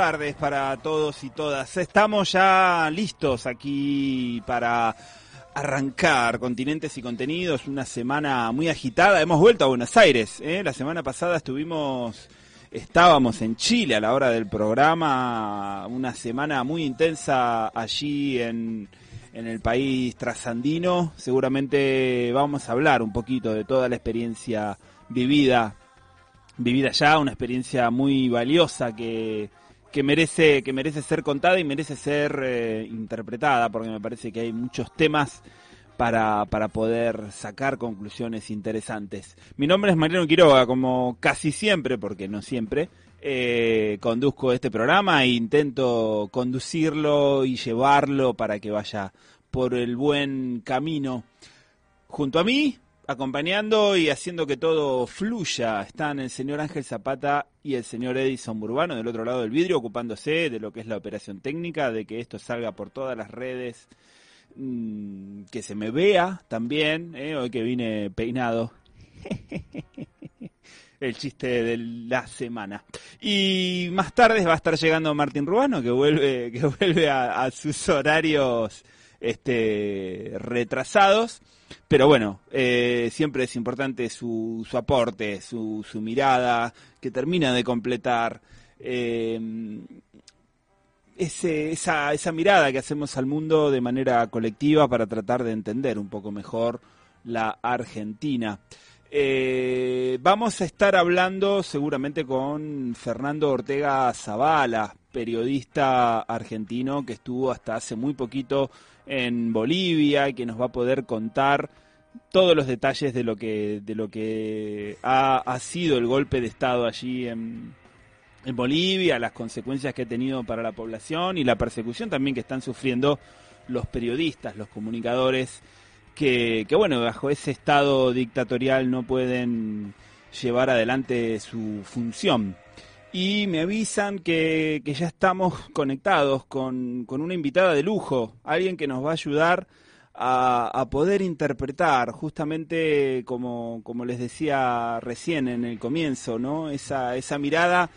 tardes para todos y todas. Estamos ya listos aquí para arrancar Continentes y Contenidos, una semana muy agitada. Hemos vuelto a Buenos Aires. ¿eh? La semana pasada estuvimos, estábamos en Chile a la hora del programa, una semana muy intensa allí en, en el país trasandino. Seguramente vamos a hablar un poquito de toda la experiencia vivida vivida ya, una experiencia muy valiosa que, que merece que merece ser contada y merece ser eh, interpretada, porque me parece que hay muchos temas para, para poder sacar conclusiones interesantes. Mi nombre es Mariano Quiroga, como casi siempre, porque no siempre, eh, conduzco este programa e intento conducirlo y llevarlo para que vaya por el buen camino. Junto a mí, acompañando y haciendo que todo fluya, están el señor Ángel Zapata y el señor Edison Burbano del otro lado del vidrio, ocupándose de lo que es la operación técnica, de que esto salga por todas las redes, mm, que se me vea también, eh, hoy que vine peinado. El chiste de la semana. Y más tarde va a estar llegando Martín Rubano, que vuelve, que vuelve a, a sus horarios este, retrasados. Pero bueno, eh, siempre es importante su, su aporte, su, su mirada, que termina de completar eh, ese, esa, esa mirada que hacemos al mundo de manera colectiva para tratar de entender un poco mejor la Argentina. Eh, vamos a estar hablando seguramente con Fernando Ortega Zavala, periodista argentino que estuvo hasta hace muy poquito en Bolivia y que nos va a poder contar todos los detalles de lo que de lo que ha, ha sido el golpe de estado allí en, en Bolivia, las consecuencias que ha tenido para la población y la persecución también que están sufriendo los periodistas, los comunicadores que, que bueno, bajo ese estado dictatorial no pueden llevar adelante su función. Y me avisan que, ya estamos conectados con, con una invitada de lujo, alguien que nos va a ayudar a, a poder interpretar, justamente como, como les decía recién en el comienzo, ¿no? Esa, esa mirada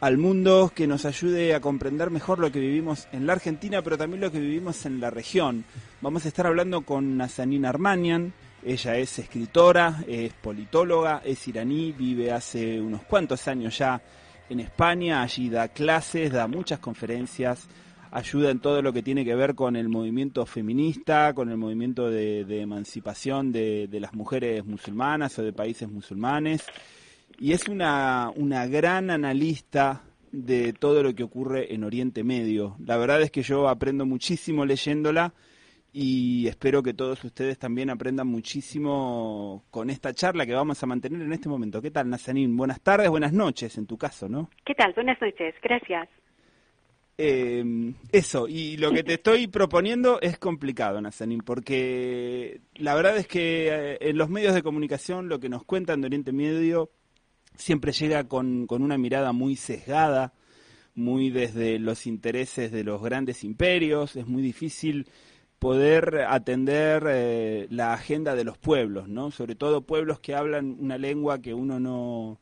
al mundo que nos ayude a comprender mejor lo que vivimos en la Argentina, pero también lo que vivimos en la región. Vamos a estar hablando con Nazanin Armanian. Ella es escritora, es politóloga, es iraní, vive hace unos cuantos años ya en España. Allí da clases, da muchas conferencias, ayuda en todo lo que tiene que ver con el movimiento feminista, con el movimiento de, emancipación de las mujeres musulmanas o de países musulmanes y es una, una gran analista de todo lo que ocurre en Oriente Medio. La verdad es que yo aprendo muchísimo leyéndola y espero que todos ustedes también aprendan muchísimo con esta charla que vamos a mantener en este momento. ¿Qué tal, Nazanín? Buenas tardes, buenas noches en tu caso, ¿no? ¿Qué tal? Buenas noches, gracias. Eh, eso, y lo que te estoy proponiendo es complicado, Nazanín, porque la verdad es que eh, en los medios de comunicación lo que nos cuentan de Oriente Medio siempre llega con, con una mirada muy sesgada, muy desde los intereses de los grandes imperios, es muy difícil poder atender eh, la agenda de los pueblos, ¿no? Sobre todo pueblos que hablan una lengua que uno no,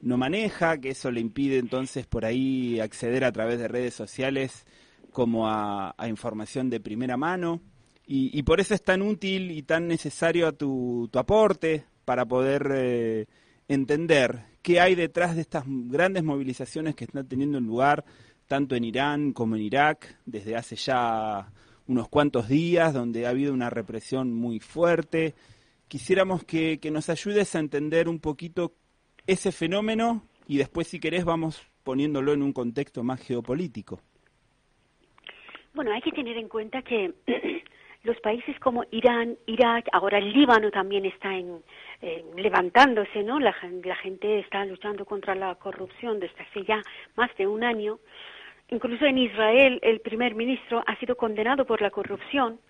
no maneja, que eso le impide entonces por ahí acceder a través de redes sociales como a, información de primera mano. Y, por eso es tan útil y tan necesario a tu, aporte para poder eh, entender qué hay detrás de estas grandes movilizaciones que están teniendo lugar tanto en Irán como en Irak desde hace ya unos cuantos días, donde ha habido una represión muy fuerte. Quisiéramos que, que nos ayudes a entender un poquito ese fenómeno y después, si querés, vamos poniéndolo en un contexto más geopolítico. Bueno, hay que tener en cuenta que los países como Irán, Irak, ahora el Líbano también está en, levantándose, ¿no? La, la, gente está luchando contra la corrupción desde hace ya más de un año. Incluso en Israel el primer ministro ha sido condenado por la corrupción.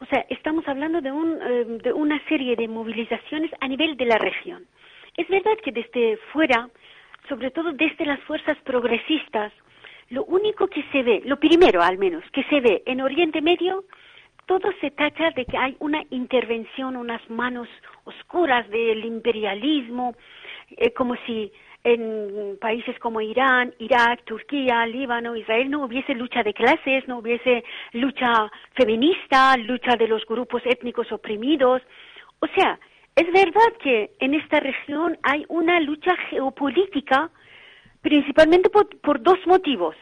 O sea, estamos hablando de, un, eh, de una serie de movilizaciones a nivel de la región. Es verdad que desde fuera, sobre todo desde las fuerzas progresistas, lo único que se ve, lo primero al menos, que se ve en Oriente Medio, todo se tacha de que hay una intervención, unas manos oscuras del imperialismo, eh, como si en países como Irán, Irak, Turquía, Líbano, Israel no hubiese lucha de clases, no hubiese lucha feminista, lucha de los grupos étnicos oprimidos. O sea, es verdad que en esta región hay una lucha geopolítica principalmente por, dos motivos.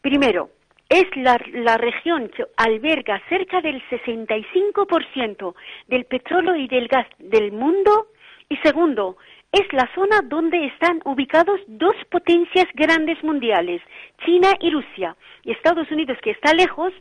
Primero, es la, la, región que alberga cerca del 65% del petróleo y del gas del mundo. Y segundo, es la zona donde están ubicados dos potencias grandes mundiales, China y Rusia. Y Estados Unidos, que está lejos,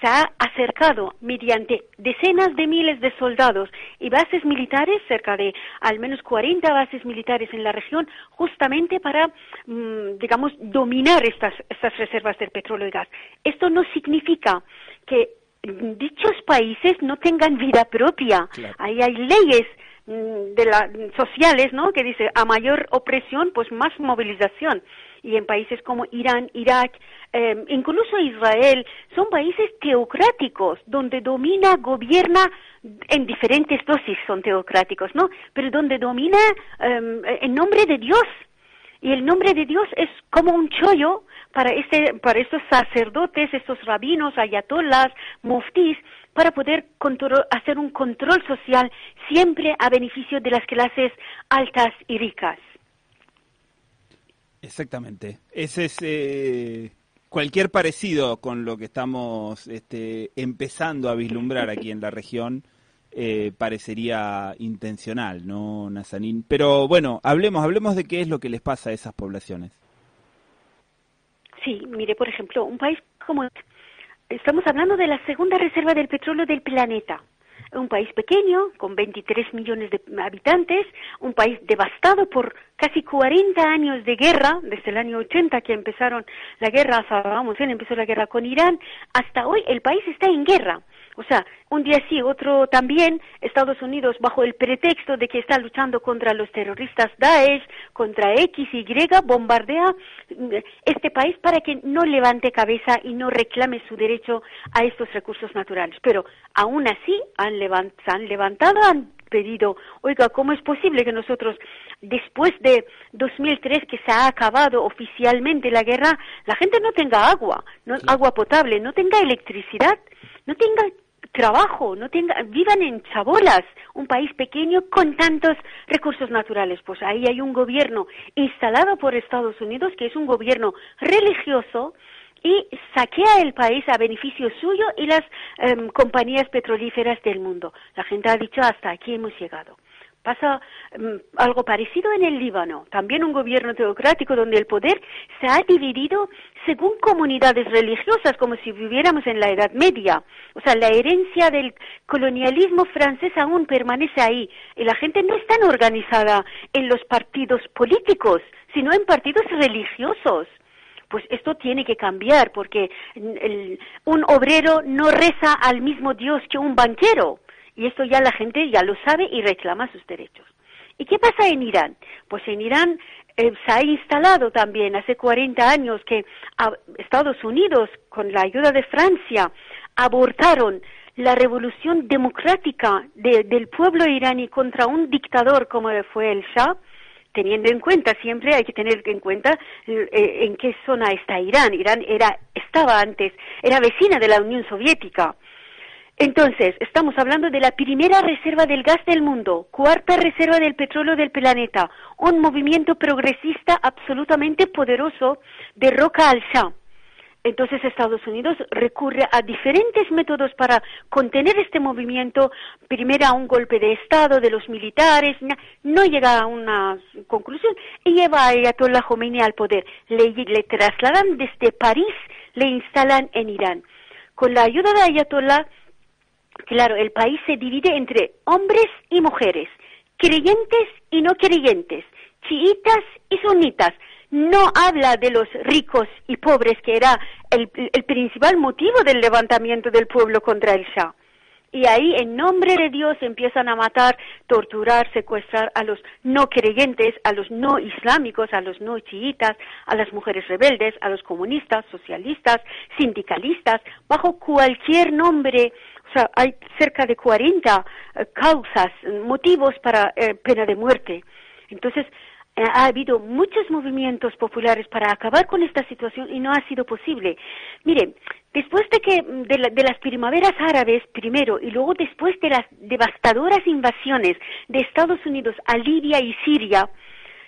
se ha acercado mediante decenas de miles de soldados y bases militares, cerca de al menos 40 bases militares en la región, justamente para, mm, digamos, dominar estas, estas reservas del petróleo y gas. Esto no significa que dichos países no tengan vida propia. Ahí hay leyes de la, sociales, ¿no? Que dice a mayor opresión, pues más movilización. Y en países como Irán, Irak, eh, incluso Israel, son países teocráticos, donde domina, gobierna, en diferentes dosis son teocráticos, ¿no? Pero donde domina em, en nombre de Dios. Y el nombre de Dios es como un chollo para, este, para estos sacerdotes, estos rabinos, ayatolás, muftis, para poder hacer un control social siempre a beneficio de las clases altas y ricas. Exactamente. Ese es eh, cualquier parecido con lo que estamos este, empezando a vislumbrar aquí en la región. Eh, parecería intencional, ¿no, Nazanín? Pero bueno, hablemos, hablemos de qué es lo que les pasa a esas poblaciones. Sí, mire, por ejemplo, un país como... Estamos hablando de la segunda reserva del petróleo del planeta un país pequeño, con 23 millones de habitantes, un país devastado por casi 40 años de guerra, desde el año 80 que empezaron la guerra, vamos, empezó la guerra con Irán, hasta hoy el país está en guerra. O sea, un día sí, otro también, Estados Unidos bajo el pretexto de que está luchando contra los terroristas Daesh, contra X, Y, bombardea mm, este país para que no levante cabeza y no reclame su derecho a estos recursos naturales. Pero aún así han, han levantado, han pedido, oiga, ¿cómo es posible que nosotros, después de 2003 que se ha acabado oficialmente la guerra, la gente no tenga agua, no, agua potable, no tenga electricidad, no tenga trabajo, no tenga, vivan en chabolas, un país pequeño con tantos recursos naturales. Pues ahí hay un gobierno instalado por Estados Unidos que es un gobierno religioso y saquea el país a beneficio suyo y las em, compañías petrolíferas del mundo. La gente ha dicho hasta aquí hemos llegado. Pasa mm, algo parecido en el Líbano, también un gobierno teocrático donde el poder se ha dividido según comunidades religiosas, como si viviéramos en la Edad Media. O sea, la herencia del colonialismo francés aún permanece ahí y la gente no está organizada en los partidos políticos, sino en partidos religiosos pues esto tiene que cambiar porque un obrero no reza al mismo Dios que un banquero. Y esto ya la gente ya lo sabe y reclama sus derechos. ¿Y qué pasa en Irán? Pues en Irán eh, se ha instalado también hace 40 años que Estados Unidos, con la ayuda de Francia, abortaron la revolución democrática del pueblo iraní contra un dictador como fue el Shah, teniendo en cuenta, siempre hay que tener en cuenta eh, en qué zona está Irán. Irán era, estaba antes, era vecina de la Unión Soviética. Entonces, estamos hablando de la primera reserva del gas del mundo, cuarta reserva del petróleo del planeta, un movimiento progresista absolutamente poderoso de roca al Shah. Entonces Estados Unidos recurre a diferentes métodos para contener este movimiento, primero un golpe de Estado de los militares, no llega a una conclusión y lleva a Ayatollah Khomeini al poder. Le, le trasladan desde París, le instalan en Irán. Con la ayuda de Ayatollah, claro, el país se divide entre hombres y mujeres, creyentes y no creyentes, chiitas y sunitas no habla de los ricos y pobres, que era el, principal motivo del levantamiento del pueblo contra el Shah. Y ahí, en nombre de Dios, empiezan a matar, torturar, secuestrar a los no creyentes, a los no islámicos, a los no chiitas, a las mujeres rebeldes, a los comunistas, socialistas, sindicalistas, bajo cualquier nombre. O sea, hay cerca de 40 eh, causas, motivos para eh, pena de muerte. Entonces, eh, ha habido muchos movimientos populares para acabar con esta situación y no ha sido posible. Mire, después de que de, las primaveras árabes primero y luego después de las devastadoras invasiones de Estados Unidos a Libia y Siria,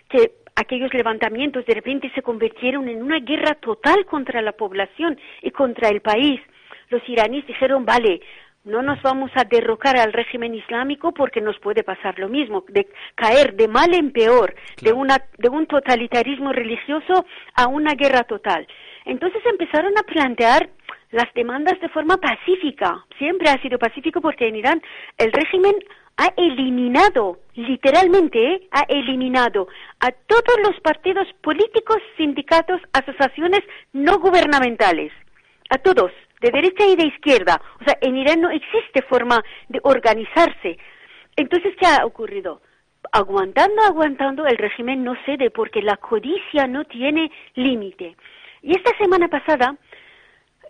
que aquellos levantamientos de repente se convirtieron en una guerra total contra la población y contra el país, los iraníes dijeron, vale, no nos vamos a derrocar al régimen islámico porque nos puede pasar lo mismo, de caer de mal en peor, de, una, de un totalitarismo religioso a una guerra total. Entonces empezaron a plantear las demandas de forma pacífica. Siempre ha sido pacífico porque en Irán el régimen ha eliminado, literalmente, ¿eh? ha eliminado a todos los partidos políticos, sindicatos, asociaciones no gubernamentales. A todos de derecha y de izquierda. O sea, en Irán no existe forma de organizarse. Entonces, ¿qué ha ocurrido? Aguantando, aguantando, el régimen no cede porque la codicia no tiene límite. Y esta semana pasada,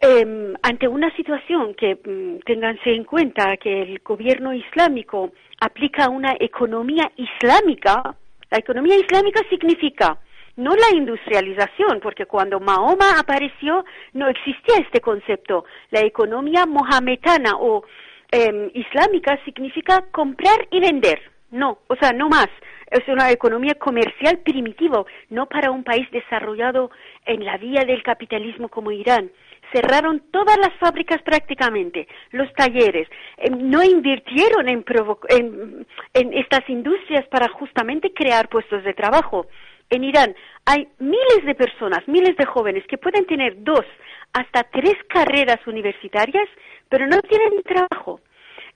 em, ante una situación que mm, ténganse en cuenta que el gobierno islámico aplica una economía islámica, la economía islámica significa no la industrialización, porque cuando Mahoma apareció no existía este concepto. La economía mohametana o em, islámica significa comprar y vender. No, o sea, no más. Es una economía comercial primitiva, no para un país desarrollado en la vía del capitalismo como Irán. Cerraron todas las fábricas prácticamente, los talleres. Em, no invirtieron en, en estas industrias para justamente crear puestos de trabajo en Irán hay miles de personas, miles de jóvenes que pueden tener dos hasta tres carreras universitarias, pero no tienen trabajo.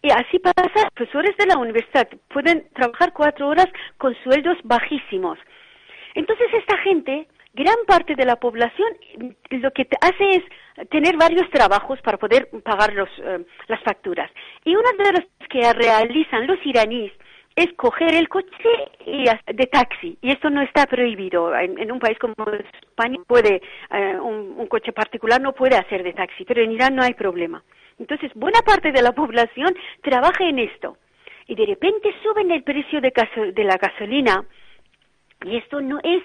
Y así pasa, profesores de la universidad pueden trabajar cuatro horas con sueldos bajísimos. Entonces esta gente, gran parte de la población, lo que hace es tener varios trabajos para poder pagar eh, las facturas. Y una de las que realizan los iraníes es coger el coche y de taxi y esto no está prohibido. En, un país como España puede eh, un, coche particular no puede hacer de taxi pero en Irán no hay problema. Entonces buena parte de la población trabaja en esto. Y de repente suben el precio de, de la gasolina y esto no es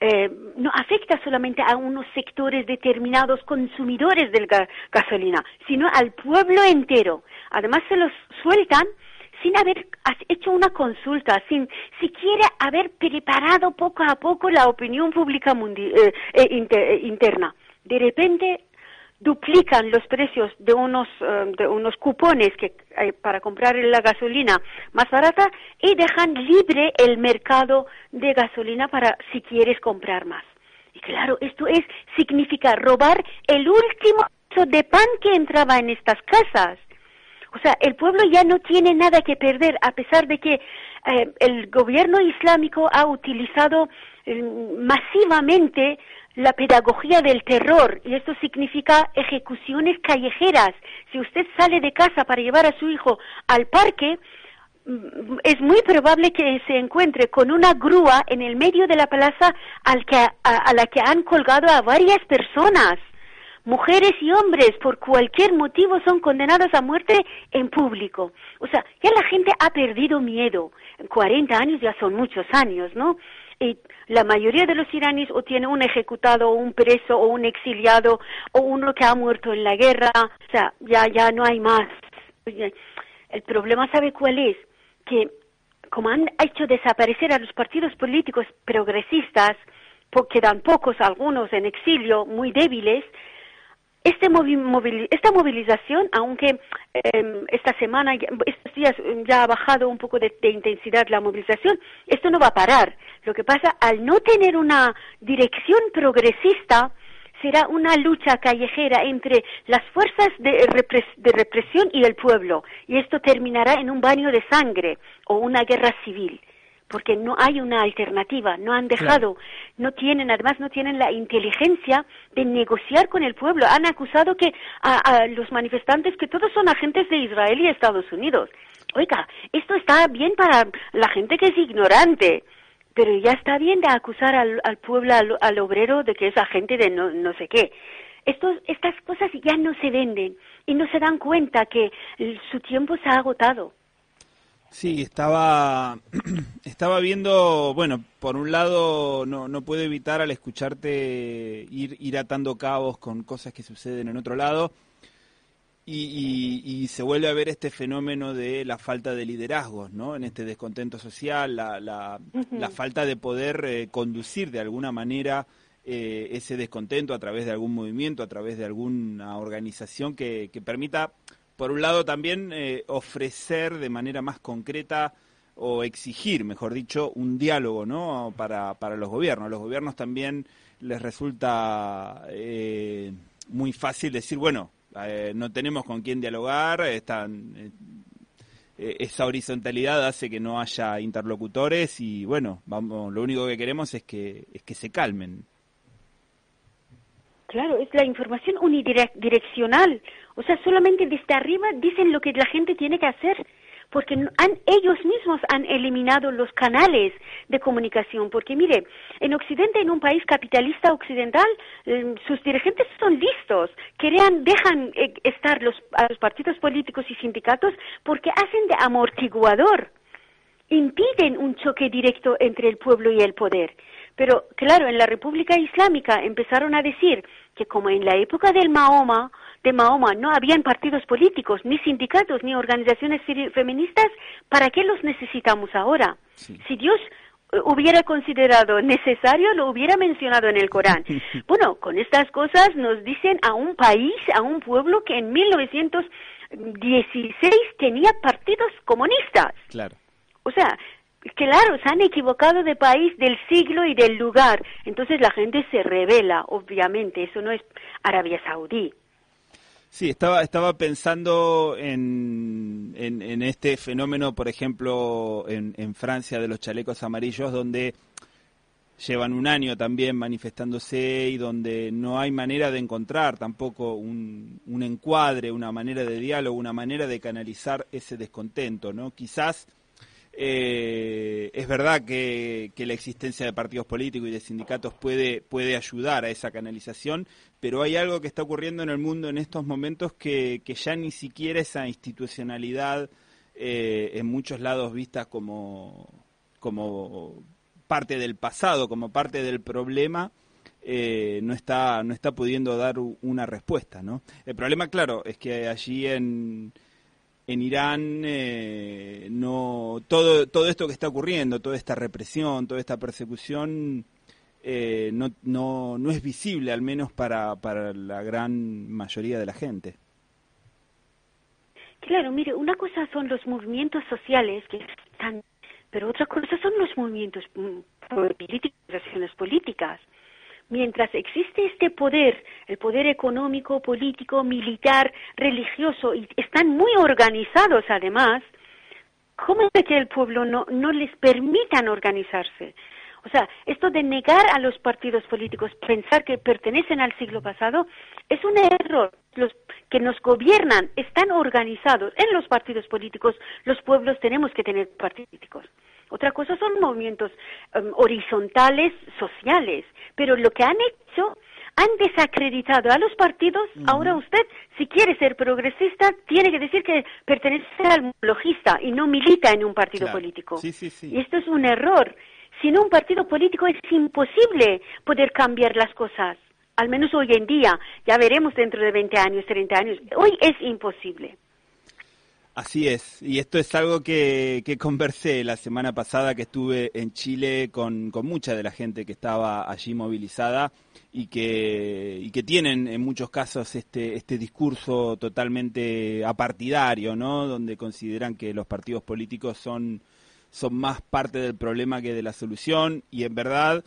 eh, no afecta solamente a unos sectores determinados consumidores de gasolina, sino al pueblo entero. Además se los sueltan sin haber hecho una consulta, sin siquiera haber preparado poco a poco la opinión pública eh, eh, eh, interna. De repente duplican los precios de unos, de unos cupones que, para comprar la gasolina más barata y dejan libre el mercado de gasolina para si quieres comprar más. Y claro, esto es significa robar el último de pan que entraba en estas casas. O sea, el pueblo ya no tiene nada que perder, a pesar de que eh, el gobierno islámico ha utilizado eh, masivamente la pedagogía del terror y esto significa ejecuciones callejeras. Si usted sale de casa para llevar a su hijo al parque, mm, es muy probable que se encuentre con una grúa en el medio de la plaza al que, a la que han colgado a varias personas mujeres y hombres por cualquier motivo son condenados a muerte en público. O sea, ya la gente ha perdido miedo. 40 años ya son muchos años, ¿no? y la mayoría de los iraníes o tiene un ejecutado o un preso o un exiliado o uno que ha muerto en la guerra, o sea, ya ya no hay más. El problema sabe cuál es que como han hecho desaparecer a los partidos políticos progresistas, quedan pocos, algunos en exilio, muy débiles, este esta movilización, aunque em, esta semana, estos días em, ya ha bajado un poco de, intensidad la movilización, esto no va a parar. Lo que pasa, al no tener una dirección progresista, será una lucha callejera entre las fuerzas de, de represión y el pueblo, y esto terminará en un baño de sangre o una guerra civil porque no hay una alternativa, no han dejado, no tienen, además no tienen la inteligencia de negociar con el pueblo. Han acusado que a, los manifestantes que todos son agentes de Israel y Estados Unidos. Oiga, esto está bien para la gente que es ignorante, pero ya está bien de acusar al, pueblo, al, obrero, de que es agente de no, no sé qué. Estos, estas cosas ya no se venden y no se dan cuenta que su tiempo se ha agotado. Sí, estaba, estaba viendo, bueno, por un lado no, no puedo evitar al escucharte ir, ir atando cabos con cosas que suceden en otro lado y, y, se vuelve a ver este fenómeno de la falta de liderazgos, ¿no? En este descontento social, la, la, la falta de poder eh, conducir de alguna manera eh, ese descontento a través de algún movimiento, a través de alguna organización que, que permita por un lado también eh, ofrecer de manera más concreta o exigir, mejor dicho, un diálogo ¿no? para, para los gobiernos. A los gobiernos también les resulta eh, muy fácil decir, bueno, eh, no tenemos con quién dialogar, están, esa horizontalidad hace que no haya interlocutores y bueno, vamos, lo único que queremos es que, es que se calmen. Claro, es la información unidireccional. O sea, solamente desde arriba dicen lo que la gente tiene que hacer, porque han, ellos mismos han eliminado los canales de comunicación. Porque mire, en Occidente, en un país capitalista occidental, em, sus dirigentes son listos, crean, dejan eh, estar los, a los partidos políticos y sindicatos porque hacen de amortiguador, impiden un choque directo entre el pueblo y el poder. Pero claro, en la República Islámica empezaron a decir que como en la época del Mahoma, de Mahoma no habían partidos políticos, ni sindicatos, ni organizaciones feministas, ¿para qué los necesitamos ahora? Si Dios eh, hubiera considerado necesario, lo hubiera mencionado en el Corán. Bueno, con estas cosas nos dicen a un país, a un pueblo que en 1916 tenía partidos comunistas. Claro. O sea, Claro, se han equivocado de país, del siglo y del lugar. Entonces la gente se revela, obviamente. Eso no es Arabia Saudí. Sí, estaba, estaba pensando en, en, este fenómeno, por ejemplo, en, en, Francia de los chalecos amarillos, donde llevan un año también manifestándose y donde no hay manera de encontrar tampoco un, un encuadre, una manera de diálogo, una manera de canalizar ese descontento, ¿no? Quizás eh, es verdad que, la existencia de partidos políticos y de sindicatos puede, puede ayudar a esa canalización, pero hay algo que está ocurriendo en el mundo en estos momentos que, ya ni siquiera esa institucionalidad eh, en muchos lados vista como, como parte del pasado, como parte del problema, eh, no está no está pudiendo dar una respuesta, ¿no? El problema, claro, es que allí en en Irán eh, no todo todo esto que está ocurriendo, toda esta represión, toda esta persecución eh, no, no, no es visible, al menos para, para la gran mayoría de la gente. Claro, mire, una cosa son los movimientos sociales que están, pero otra cosa son los movimientos mm, políticos, políticas. Mientras existe este poder, el poder económico, político, militar, religioso, y están muy organizados además, ¿cómo es que el pueblo no, no les permitan organizarse? O sea, esto de negar a los partidos políticos, pensar que pertenecen al siglo pasado, es un error. Los que nos gobiernan están organizados en los partidos políticos. Los pueblos tenemos que tener partidos políticos. Otra cosa son movimientos em, horizontales sociales, pero lo que han hecho han desacreditado a los partidos. Ahora usted, si quiere ser progresista, tiene que decir que pertenece al logista y no milita en un partido político. Y esto es un error. Sin un partido político es imposible poder cambiar las cosas. Al menos hoy en día. Ya veremos dentro de 20 años, 30 años. Hoy es imposible. Así es, y esto es algo que, que, conversé la semana pasada que estuve en Chile con, con, mucha de la gente que estaba allí movilizada y que, y que tienen en muchos casos este, este discurso totalmente apartidario, ¿no? Donde consideran que los partidos políticos son, son más parte del problema que de la solución y en verdad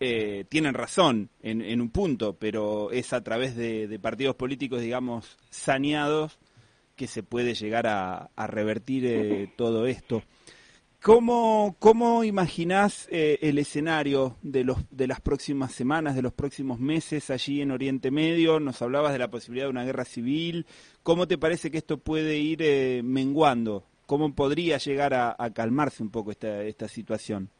eh, tienen razón en, en, un punto, pero es a través de, partidos políticos, digamos, saneados que se puede llegar a, revertir eh, todo esto. ¿Cómo, cómo imaginás eh, el escenario de, los, de las próximas semanas, de los próximos meses allí en Oriente Medio? Nos hablabas de la posibilidad de una guerra civil. ¿Cómo te parece que esto puede ir eh, menguando? ¿Cómo podría llegar a, calmarse un poco esta, esta situación?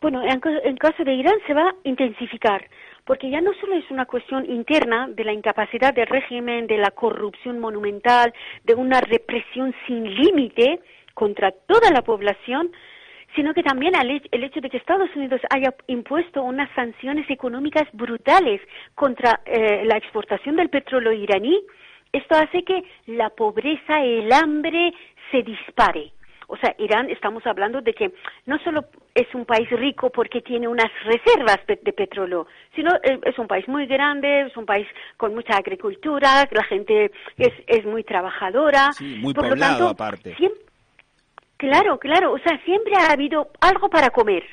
Bueno, en, caso de Irán se va a intensificar porque ya no solo es una cuestión interna de la incapacidad del régimen, de la corrupción monumental, de una represión sin límite contra toda la población, sino que también el hecho de que Estados Unidos haya impuesto unas sanciones económicas brutales contra eh, la exportación del petróleo iraní, esto hace que la pobreza, el hambre se dispare. O sea, Irán, estamos hablando de que no solo es un país rico porque tiene unas reservas de, petróleo, sino eh, es un país muy grande, es un país con mucha agricultura, la gente es, es muy trabajadora. Sí, muy Por poblado lo tanto, aparte. claro, claro, o sea, siempre ha habido algo para comer.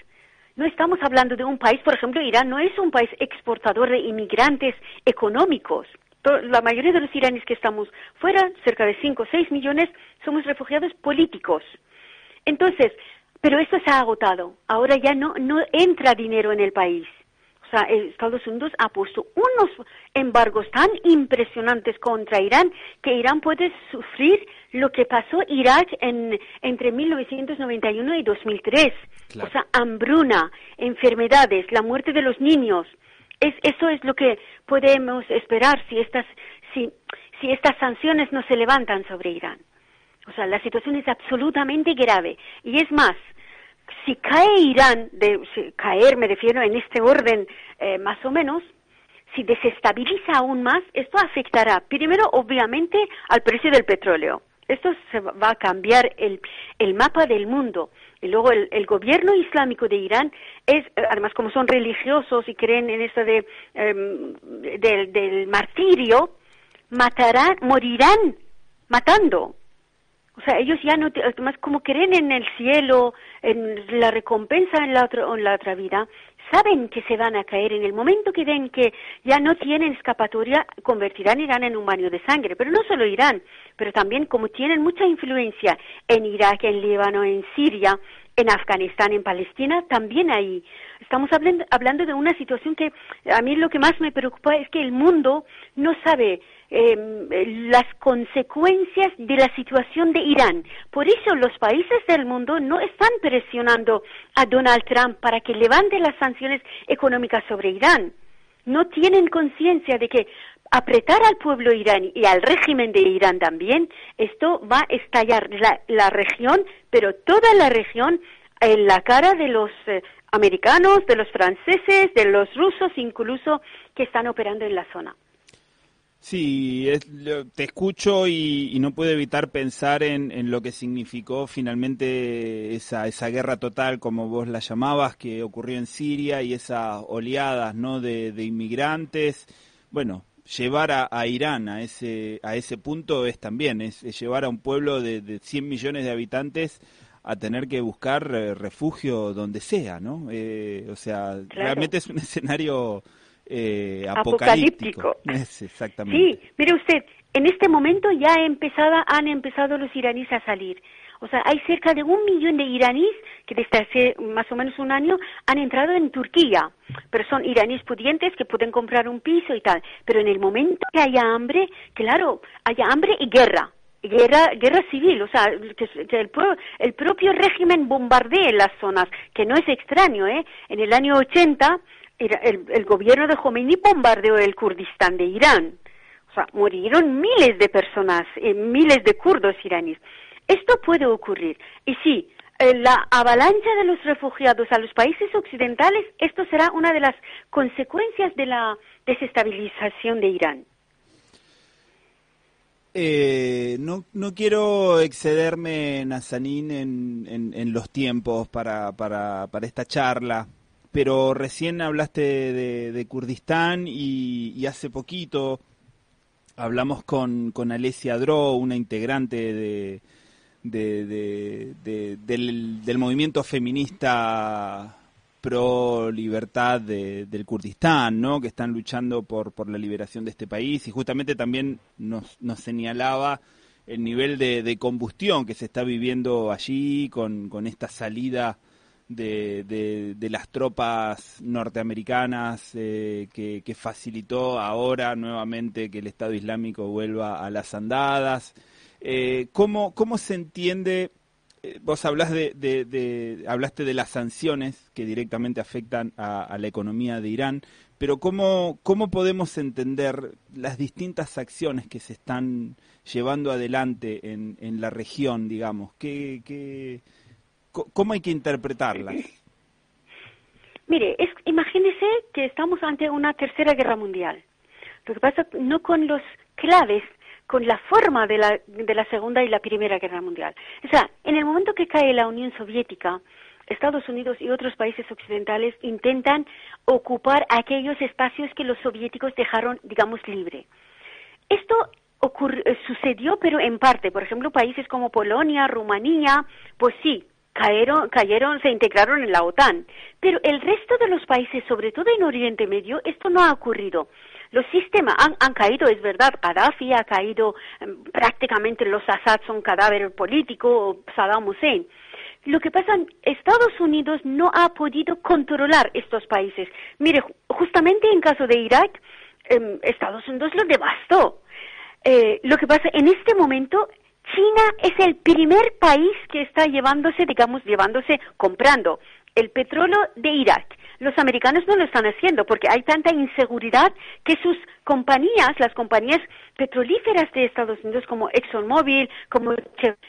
No estamos hablando de un país, por ejemplo, Irán no es un país exportador de inmigrantes económicos la mayoría de los iraníes que estamos fuera, cerca de 5 o 6 millones, somos refugiados políticos. Entonces, pero esto se ha agotado. Ahora ya no, no entra dinero en el país. O sea, Estados Unidos ha puesto unos embargos tan impresionantes contra Irán que Irán puede sufrir lo que pasó Irak en, entre 1991 y 2003. O sea, hambruna, enfermedades, la muerte de los niños eso es lo que podemos esperar si estas, si, si estas sanciones no se levantan sobre Irán. O sea, la situación es absolutamente grave. Y es más, si cae Irán, de, caer me refiero en este orden eh, más o menos, si desestabiliza aún más, esto afectará primero, obviamente, al precio del petróleo. Esto se va a cambiar el, el mapa del mundo. Y luego el, gobierno islámico de Irán es, eh, además como son religiosos y creen en esto de, em, del, martirio, matarán, morirán matando. O sea, ellos ya no, además como creen en el cielo, en la recompensa en la, en la otra vida, saben que se van a caer. En el momento que ven que ya no tienen escapatoria, convertirán Irán en un baño de sangre. Pero no solo Irán, pero también como tienen mucha influencia en Irak, en Líbano, en Siria, en Afganistán, en Palestina, también ahí. Estamos hablando, hablando de una situación que a mí lo que más me preocupa es que el mundo no sabe Em, las consecuencias de la situación de Irán. Por eso los países del mundo no están presionando a Donald Trump para que levante las sanciones económicas sobre Irán. No tienen conciencia de que apretar al pueblo iraní y al régimen de Irán también, esto va a estallar la, región, pero toda la región en la cara de los eh, americanos, de los franceses, de los rusos incluso que están operando en la zona. Sí, te escucho y, no puedo evitar pensar en, lo que significó finalmente esa, esa guerra total, como vos la llamabas, que ocurrió en Siria y esas oleadas ¿no? de, inmigrantes. Bueno, llevar a, Irán a ese, a ese punto es también, es, llevar a un pueblo de, de, 100 millones de habitantes a tener que buscar eh, refugio donde sea, ¿no? Eh, o sea, realmente es un escenario eh, apocalíptico. exactamente. Sí, mire usted, en este momento ya empezado, han empezado los iraníes a salir. O sea, hay cerca de un millón de iraníes que desde hace más o menos un año han entrado en Turquía, pero son iraníes pudientes que pueden comprar un piso y tal. Pero en el momento que haya hambre, claro, haya hambre y guerra, guerra, guerra civil, o sea, que, el, el, propio régimen bombardee las zonas, que no es extraño, ¿eh? En el año 80 el, gobierno de Khomeini bombardeó el Kurdistán de Irán. O sea, murieron miles de personas, eh, miles de kurdos iraníes. Esto puede ocurrir. Y sí, eh, la avalancha de los refugiados a los países occidentales, esto será una de las consecuencias de la desestabilización de Irán. Eh, no, no quiero excederme, Nazanín, en, los tiempos para, esta charla, pero recién hablaste de, Kurdistán y, hace poquito hablamos con, con Alesia Dro, una integrante de, de, del, movimiento feminista pro libertad del Kurdistán, ¿no? que están luchando por, por la liberación de este país y justamente también nos, nos señalaba el nivel de, combustión que se está viviendo allí con, con esta salida de, de, las tropas norteamericanas eh, que, facilitó ahora nuevamente que el Estado Islámico vuelva a las andadas. Eh, ¿cómo, ¿Cómo se entiende eh, vos hablas de, hablaste de las sanciones que directamente afectan a, la economía de Irán, pero ¿cómo, ¿cómo podemos entender las distintas acciones que se están llevando adelante en, en la región, digamos? ¿Qué, qué, ¿Cómo hay que interpretarlas? Mire, es, imagínese que estamos ante una tercera guerra mundial. Lo que pasa no con los claves con la forma de la, de la Segunda y la Primera Guerra Mundial. O sea, en el momento que cae la Unión Soviética, Estados Unidos y otros países occidentales intentan ocupar aquellos espacios que los soviéticos dejaron, digamos, libre. Esto eh, sucedió, pero en parte. Por ejemplo, países como Polonia, Rumanía, pues sí, cayeron, cayeron, se integraron en la OTAN. Pero el resto de los países, sobre todo en Oriente Medio, esto no ha ocurrido. Los sistemas han, caído, es verdad, Gaddafi ha caído, em, prácticamente los Assad son cadáver político, Saddam Hussein. Lo que pasa, Estados Unidos no ha podido controlar estos países. Mire, justamente en caso de Irak, em, Estados Unidos lo devastó. Eh, lo que pasa, en este momento, China es el primer país que está llevándose, digamos, llevándose, comprando el petróleo de Irak los americanos no lo están haciendo porque hay tanta inseguridad que sus compañías, las compañías petrolíferas de Estados Unidos como ExxonMobil, como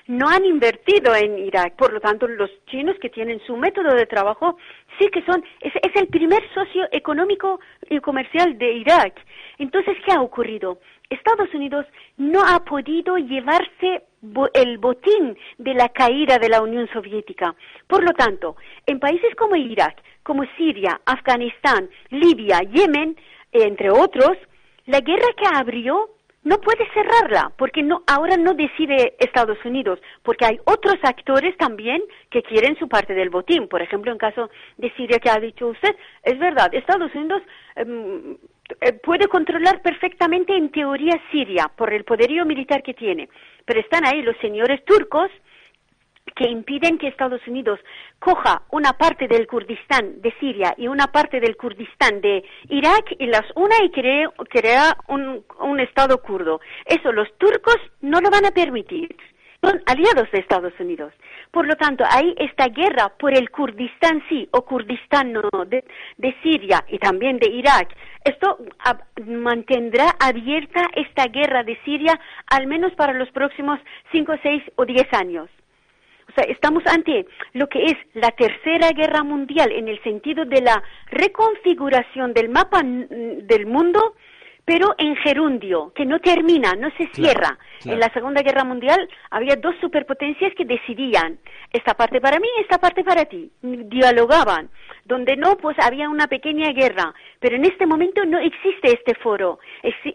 no han invertido en Irak. Por lo tanto, los chinos que tienen su método de trabajo sí que son, es, es el primer socio económico y comercial de Irak. Entonces, ¿qué ha ocurrido? Estados Unidos no ha podido llevarse el botín de la caída de la Unión Soviética. Por lo tanto, en países como Irak, como Siria, Afganistán, Libia, Yemen, entre otros, la guerra que abrió no puede cerrarla, porque no, ahora no decide Estados Unidos, porque hay otros actores también que quieren su parte del botín. Por ejemplo, en caso de Siria que ha dicho usted, es verdad, Estados Unidos em, puede controlar perfectamente en teoría Siria por el poderío militar que tiene, pero están ahí los señores turcos que impiden que Estados Unidos coja una parte del Kurdistán de Siria y una parte del Kurdistán de Irak y las una y cree, crea un Estado kurdo. Eso los turcos no lo van a permitir. Son aliados de Estados Unidos. Por lo tanto, ahí esta guerra por el Kurdistán sí o Kurdistán no de, de Siria y también de Irak, esto mantendrá abierta esta guerra de Siria al menos para los próximos cinco, seis o diez años. O sea, estamos ante lo que es la tercera guerra mundial en el sentido de la reconfiguración del mapa del mundo, pero en gerundio, que no termina, no se cierra. En la Segunda Guerra Mundial había dos superpotencias que decidían, esta parte para mí, esta parte para ti, dialogaban donde no, pues había una pequeña guerra. Pero en este momento no existe este foro.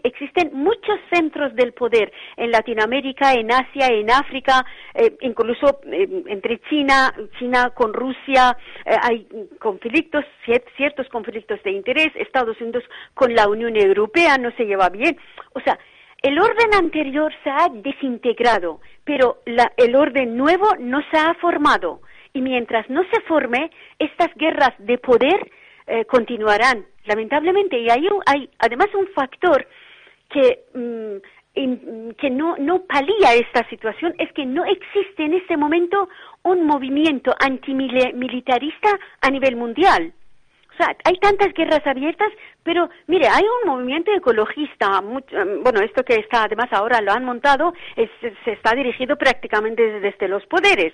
existen muchos centros del poder en Latinoamérica, en Asia, en África, eh, incluso eh, entre China, China con Rusia, eh, hay conflictos, ciertos conflictos de interés, Estados Unidos con la Unión Europea no se lleva bien. O sea, el orden anterior se ha desintegrado, pero el orden nuevo no se ha formado y mientras no se forme, estas guerras de poder eh, continuarán, lamentablemente. Y hay, hay además un factor que, mm, que no, no palía esta situación, es que no existe en este momento un movimiento antimilitarista a nivel mundial. O sea, hay tantas guerras abiertas, pero mire, hay un movimiento ecologista, mm, bueno, esto que está además ahora lo han montado, se está dirigido prácticamente desde los poderes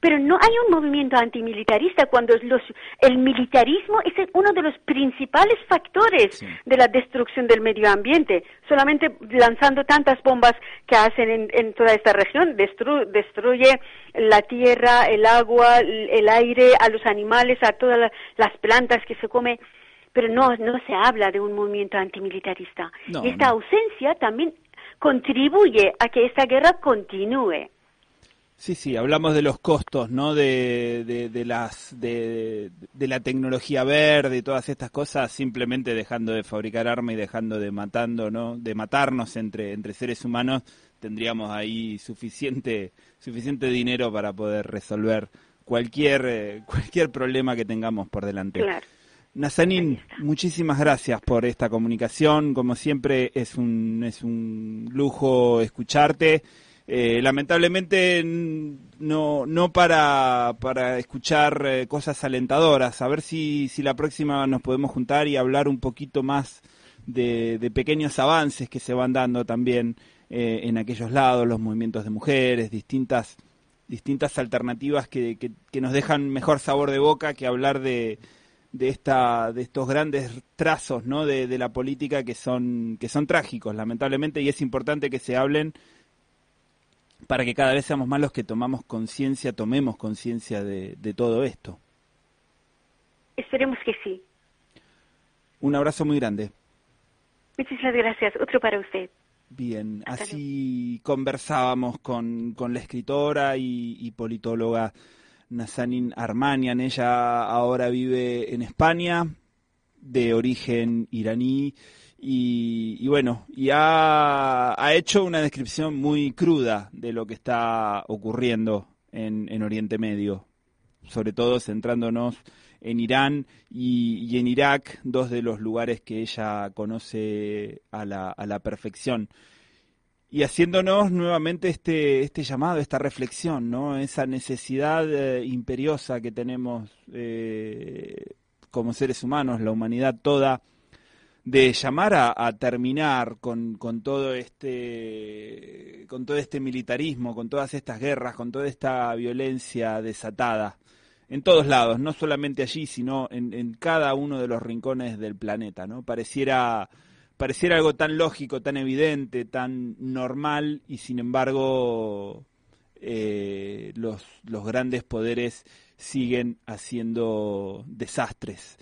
pero no hay un movimiento antimilitarista cuando los, el militarismo es uno de los principales factores de la destrucción del medio ambiente. Solamente lanzando tantas bombas que hacen en, toda esta región destruye la tierra, el agua, el aire, a los animales, a todas las plantas que se come pero no, no se habla de un movimiento antimilitarista. y esta ausencia también contribuye a que esta guerra continúe. Sí, sí, hablamos de los costos, ¿no? De, de, las de, de, la tecnología verde y todas estas cosas, simplemente dejando de fabricar armas y dejando de matando, ¿no? De matarnos entre entre seres humanos, tendríamos ahí suficiente suficiente dinero para poder resolver cualquier eh, cualquier problema que tengamos por delante. Claro. Nazanin, muchísimas gracias por esta comunicación. Como siempre, es un, es un lujo escucharte. Eh, lamentablemente no, no para, para escuchar eh, cosas alentadoras. A ver si, si la próxima nos podemos juntar y hablar un poquito más de, de pequeños avances que se van dando también eh, en aquellos lados, los movimientos de mujeres, distintas, distintas alternativas que, que, que nos dejan mejor sabor de boca que hablar de, de esta de estos grandes trazos no de, la política que son que son trágicos lamentablemente y es importante que se hablen para que cada vez seamos más los que tomamos conciencia tomemos conciencia de, de todo esto. Esperemos que sí. Un abrazo muy grande. Muchísimas gracias. Otro para usted. Bien, así conversábamos con, con la escritora y, y politóloga Nazanin Armanian. Ella ahora vive en España, de origen iraní, y, bueno, y ha, hecho una descripción muy cruda de lo que está ocurriendo en, Oriente Medio, sobre todo centrándonos en Irán y, en Irak, dos de los lugares que ella conoce a la, a la perfección y haciéndonos nuevamente este, este llamado, esta reflexión, ¿no? Esa necesidad eh, imperiosa que tenemos eh, como seres humanos, la humanidad toda, de llamar a, terminar con, con, todo este con todo este militarismo, con todas estas guerras, con toda esta violencia desatada en todos lados, no solamente allí, sino en, en cada uno de los rincones del planeta, ¿no? Pareciera pareciera algo tan lógico, tan evidente, tan normal y sin embargo eh, los, los grandes poderes siguen haciendo desastres.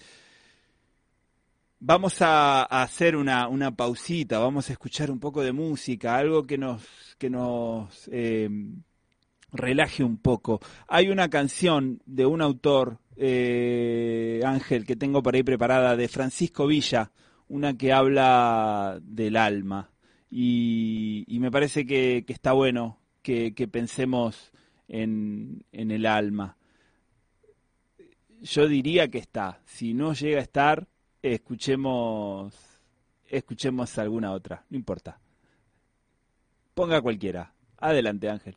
Vamos a, hacer una, pausita, vamos a escuchar un poco de música, algo que nos, que nos eh, relaje un poco. Hay una canción de un autor, eh, Ángel, que tengo por ahí preparada, de Francisco Villa, una que habla del alma y, me parece que, está bueno que, pensemos en, en, el alma. Yo diría que está. Si no llega a estar, escuchemos, escuchemos alguna otra. No importa. Ponga cualquiera. Adelante, Ángel.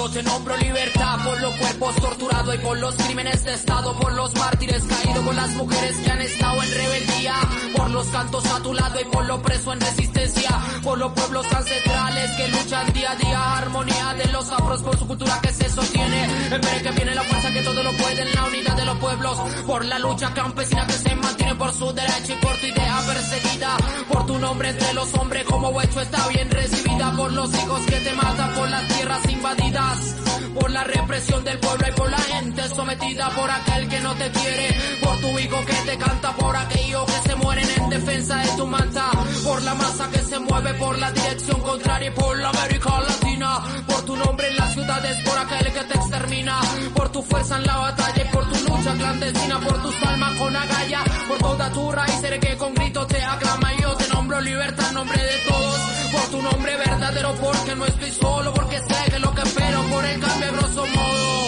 Yo te nombro libertad por los cuerpos torturados y por los crímenes de Estado, por los mártires caídos, por las mujeres que han estado en rebeldía, por los cantos a tu lado y por los presos en resistencia, por los pueblos ancestrales que luchan día a día, armonía de los afros por su cultura que se sostiene, espere que viene la fuerza que todo lo puede en la unidad de los pueblos, por la lucha campesina que se mantiene por su derecho y por tu idea perseguida, por tu nombre entre los hombres como vuestro está bien recibida, por los hijos que te matan, por las tierras invadidas por la represión del pueblo y por la gente sometida, por aquel que no te quiere, por tu hijo que te canta, por aquellos que se mueren en defensa de tu manta, por la masa que se mueve por la dirección contraria y por la América Latina, por tu nombre en las ciudades, por aquel que te extermina, por tu fuerza en la batalla y por tu lucha clandestina, por tus palmas con agalla, por toda tu raíz, que con grito te aclama. Y yo te nombro libertad en nombre de todos, por tu nombre verdadero, porque no estoy solo, porque sé que lo que espero por el cambio grosso modo.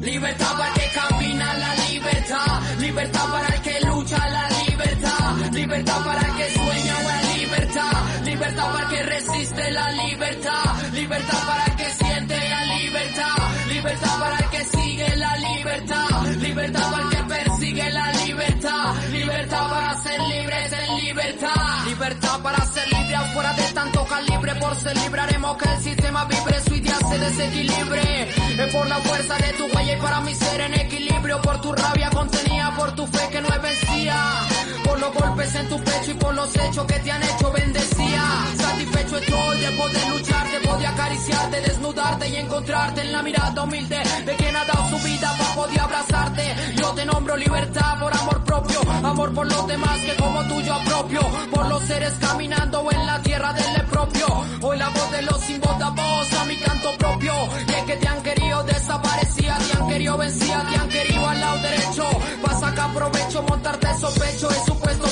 Libertad para libertad. Libertad para el que siente la libertad. Libertad para el que sigue la libertad. Libertad para el que persigue la libertad. Libertad para ser libres en libertad. Libertad para ser libre afuera de tanto calibre. Por ser libre haremos que el sistema vibre, su idea se desequilibre. Es por la fuerza de tu huella y para mi ser en equilibrio. Por tu rabia contenida, por tu fe que no es vencida. Por los golpes en tu pecho y por los hechos que te han hecho. Satisfecho estoy de luchar, de poder acariciarte, desnudarte y encontrarte en la mirada humilde de quien ha dado su vida para poder abrazarte. Yo te nombro libertad por amor propio, amor por los demás que como tuyo apropio, por los seres caminando en la tierra del propio. Hoy la voz de los sin voz a mi canto propio. Y que te han querido desaparecía, te han querido vencía, te han querido al lado derecho. Para sacar provecho, montarte sospecho, es supuesto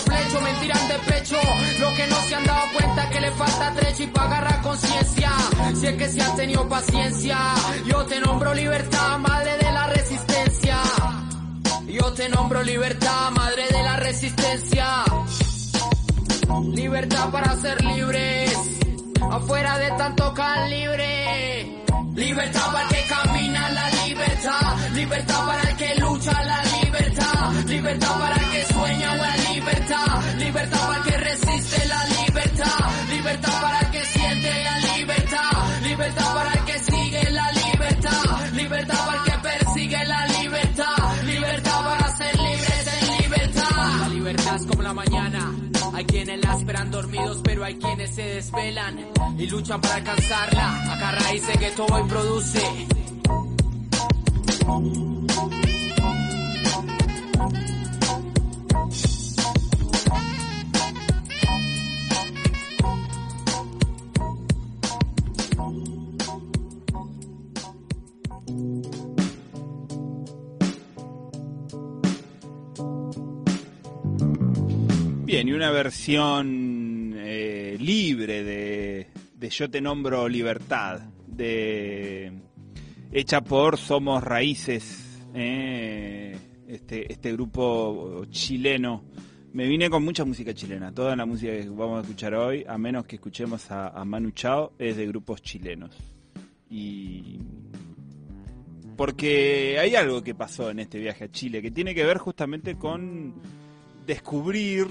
tiran de pecho. Lo que no se han dado cuenta que le falta trecho y para agarrar conciencia. Si es que se han tenido paciencia, yo te nombro libertad, madre de la resistencia. Yo te nombro libertad, madre de la resistencia. Libertad para ser libres, afuera de tanto calibre. Libertad para el que camina la libertad, libertad para el que lucha la libertad, libertad para el que libertad, para el que resiste la libertad, libertad para el que siente la libertad, libertad para el que sigue la libertad, libertad para el que persigue la libertad, libertad para ser libres en libertad. La libertad es como la mañana. Hay quienes la esperan dormidos, pero hay quienes se desvelan y luchan para alcanzarla. Acá raíces que todo hoy produce. Bien, y una versión eh, libre de, de Yo te nombro Libertad, de hecha por Somos Raíces, eh, este, este grupo chileno. Me vine con mucha música chilena, toda la música que vamos a escuchar hoy, a menos que escuchemos a, a Manu Chao, es de grupos chilenos. Y porque hay algo que pasó en este viaje a Chile que tiene que ver justamente con descubrir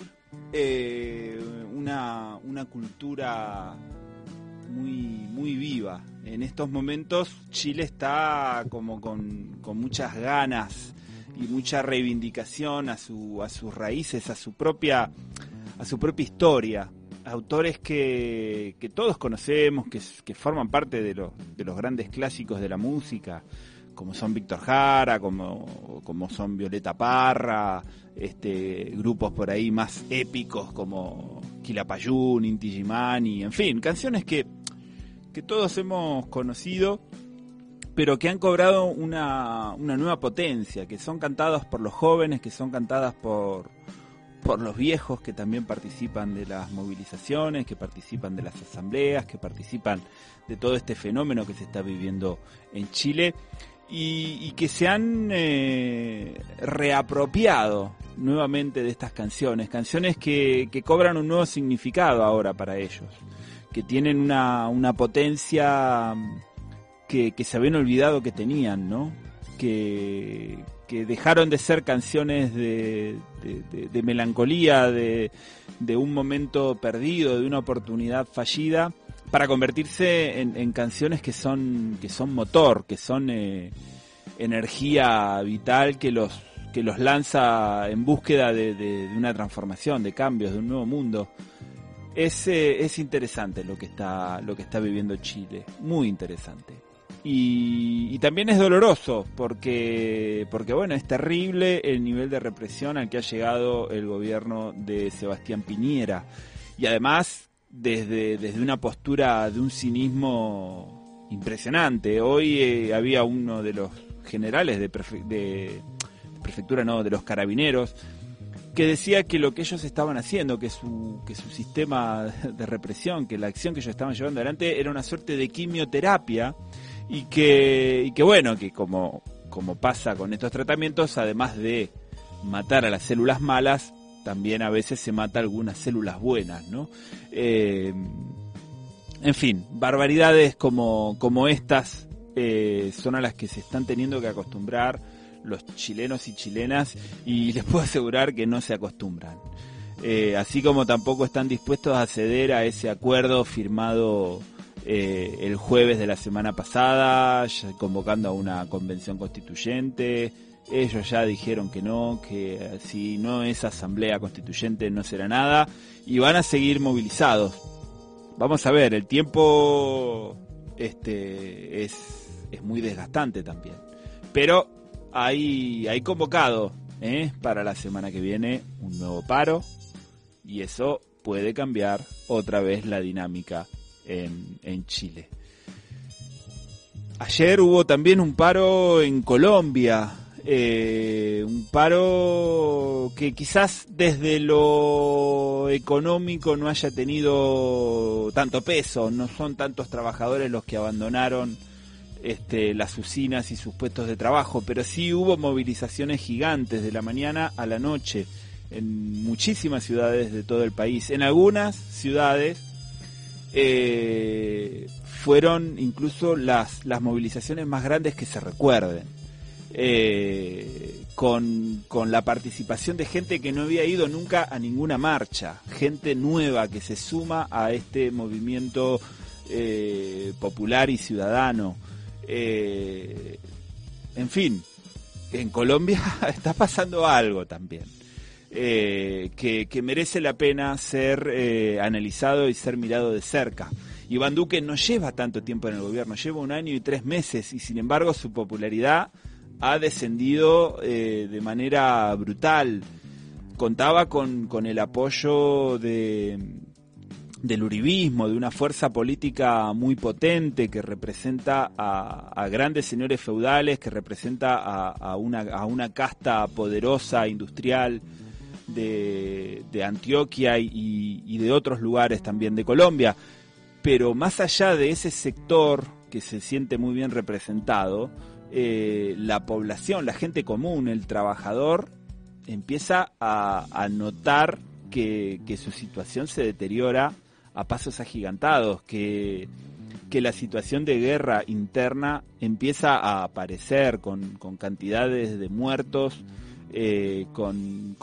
eh, una, una cultura muy, muy viva. En estos momentos Chile está como con, con muchas ganas y mucha reivindicación a, su, a sus raíces, a su propia, a su propia historia. Autores que, que todos conocemos, que, que forman parte de, los de los grandes clásicos de la música, como son Víctor Jara, como, como son Violeta Parra, este, grupos por ahí más épicos como Quilapayún, Inti Gimani, en fin, canciones que, que todos hemos conocido, pero que han cobrado una, una nueva potencia, que son cantadas por los jóvenes, que son cantadas por, por los viejos que también participan de las movilizaciones, que participan de las asambleas, que participan de todo este fenómeno que se está viviendo en Chile y, y que se han eh, reapropiado nuevamente de estas canciones, canciones que, que, cobran un nuevo significado ahora para ellos, que tienen una, una potencia que, que, se habían olvidado que tenían, ¿no? Que, que dejaron de ser canciones de, de, de, de melancolía, de, un momento perdido, de una oportunidad fallida, para convertirse en, en, canciones que son que son motor, que son eh, energía vital que los que los lanza en búsqueda de, una transformación, de cambios, de un nuevo mundo. Es, eh, es interesante lo que está lo que está viviendo Chile, muy interesante. Y, también es doloroso porque porque bueno es terrible el nivel de represión al que ha llegado el gobierno de Sebastián Piñera y además desde, desde una postura de un cinismo impresionante. Hoy eh, había uno de los generales de, de, prefectura, no, de los carabineros, que decía que lo que ellos estaban haciendo, que su, que su sistema de represión, que la acción que ellos estaban llevando adelante era una suerte de quimioterapia y que, que bueno, que como como pasa con estos tratamientos, además de matar a las células malas, también a veces se mata algunas células buenas, ¿no? Eh, en fin, barbaridades como, como estas eh, son a las que se están teniendo que acostumbrar los chilenos y chilenas y les puedo asegurar que no se acostumbran. Eh, así como tampoco están dispuestos a ceder a ese acuerdo firmado eh, el jueves de la semana pasada, convocando a una convención constituyente. Ellos ya dijeron que no, que si no es asamblea constituyente no será nada y van a seguir movilizados. Vamos a ver, el tiempo este es, es muy desgastante también. Pero hay, hay convocado ¿eh? para la semana que viene un nuevo paro y eso puede cambiar otra vez la dinámica en, en Chile. Ayer hubo también un paro en Colombia, eh, un paro que quizás desde lo económico no haya tenido tanto peso, no son tantos trabajadores los que abandonaron este, las usinas y sus puestos de trabajo, pero sí hubo movilizaciones gigantes de la mañana a la noche en muchísimas ciudades de todo el país. En algunas ciudades eh, fueron incluso las, las movilizaciones más grandes que se recuerden. Eh, con, con, la participación de gente que no había ido nunca a ninguna marcha, gente nueva que se suma a este movimiento eh, popular y ciudadano. En fin, en Colombia está pasando algo también. Eh, que, merece la pena ser eh, analizado y ser mirado de cerca. Iván Duque no lleva tanto tiempo en el gobierno, lleva un año y tres meses y sin embargo su popularidad ha descendido eh, de manera brutal. Contaba con, el apoyo de, del uribismo, de una fuerza política muy potente que representa a, grandes señores feudales, que representa a, una, a una casta poderosa, industrial, de, Antioquia y, de otros lugares también de Colombia. Pero más allá de ese sector que se siente muy bien representado, eh, la población, la gente común, el trabajador, empieza a, notar que, su situación se deteriora a pasos agigantados, que, que la situación de guerra interna empieza a aparecer con, con cantidades de muertos, eh, con,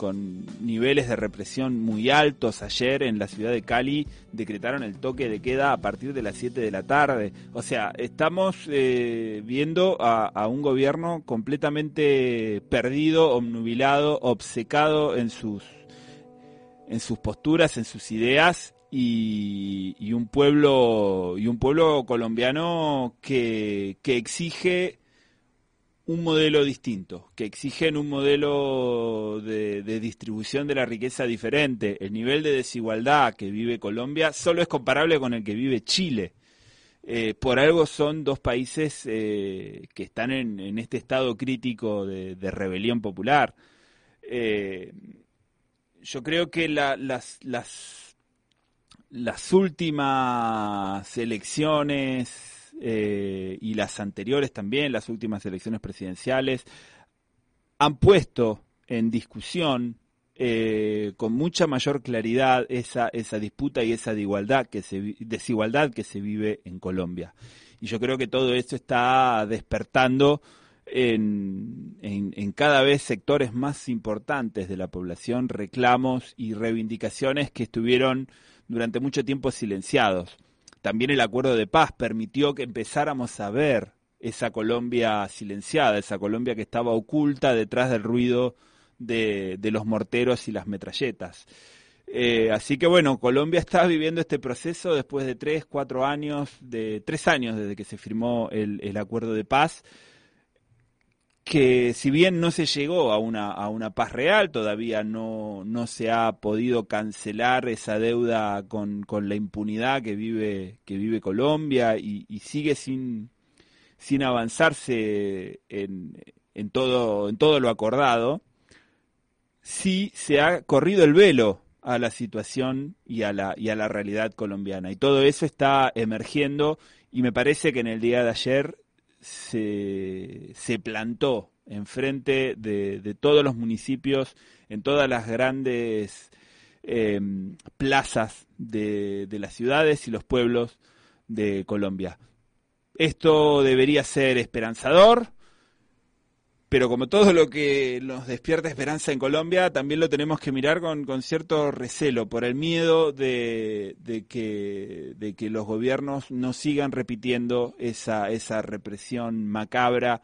niveles de represión muy altos. Ayer en la ciudad de Cali decretaron el toque de queda a partir de las 7 de la tarde. O sea, estamos eh, viendo a, un gobierno completamente perdido, obnubilado, obcecado en sus, en sus posturas, en sus ideas. Y, y un pueblo y un pueblo colombiano que, que exige un modelo distinto, que exigen un modelo de, distribución de la riqueza diferente. El nivel de desigualdad que vive Colombia solo es comparable con el que vive Chile. Eh, por algo son dos países eh, que están en, este estado crítico de, rebelión popular. Eh, yo creo que las, las, las últimas elecciones eh, y las anteriores también, las últimas elecciones presidenciales, han puesto en discusión eh, con mucha mayor claridad esa, esa disputa y esa desigualdad que, se, desigualdad que se vive en Colombia. Y yo creo que todo esto está despertando en, en, cada vez sectores más importantes de la población reclamos y reivindicaciones que estuvieron durante mucho tiempo silenciados. También el acuerdo de paz permitió que empezáramos a ver esa Colombia silenciada, esa Colombia que estaba oculta detrás del ruido de, los morteros y las metralletas. Eh, así que bueno, Colombia está viviendo este proceso después de tres, cuatro años, de tres años desde que se firmó el acuerdo de paz que si bien no se llegó a una, a una paz real, todavía no, no se ha podido cancelar esa deuda con, con la impunidad que vive, que vive Colombia y, sigue sin, sin avanzarse en, en, todo, en todo lo acordado, sí se ha corrido el velo a la situación y a la, y a la realidad colombiana. Y todo eso está emergiendo y me parece que en el día de ayer se, se plantó enfrente de, de todos los municipios, en todas las grandes eh, plazas de, de las ciudades y los pueblos de Colombia. Esto debería ser esperanzador, pero como todo lo que nos despierta esperanza en Colombia, también lo tenemos que mirar con, con cierto recelo, por el miedo de, de, que, de que los gobiernos no sigan repitiendo esa, esa represión macabra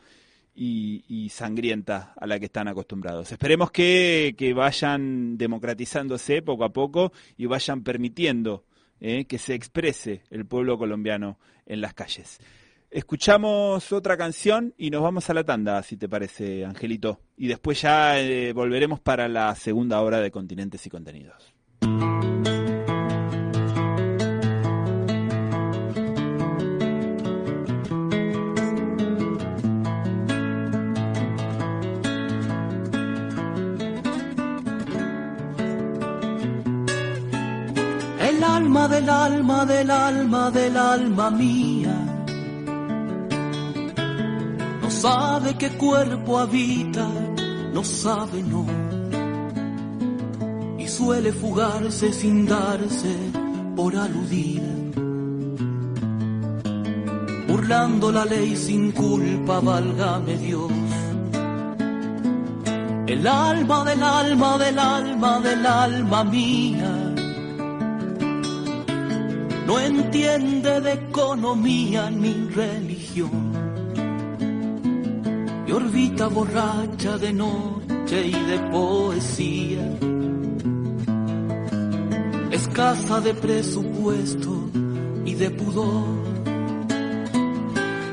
y, y, sangrienta a la que están acostumbrados. Esperemos que, que vayan democratizándose poco a poco y vayan permitiendo eh, que se exprese el pueblo colombiano en las calles. Escuchamos otra canción y nos vamos a la tanda, si te parece, Angelito. Y después ya eh, volveremos para la segunda hora de Continentes y Contenidos. El alma del alma del alma del alma mía sabe qué cuerpo habita, no sabe no. Y suele fugarse sin darse por aludir. Burlando la ley sin culpa, válgame Dios. El alma del alma del alma del alma mía no entiende de economía ni religión y orbita borracha de noche y de poesía, escasa de presupuesto y de pudor,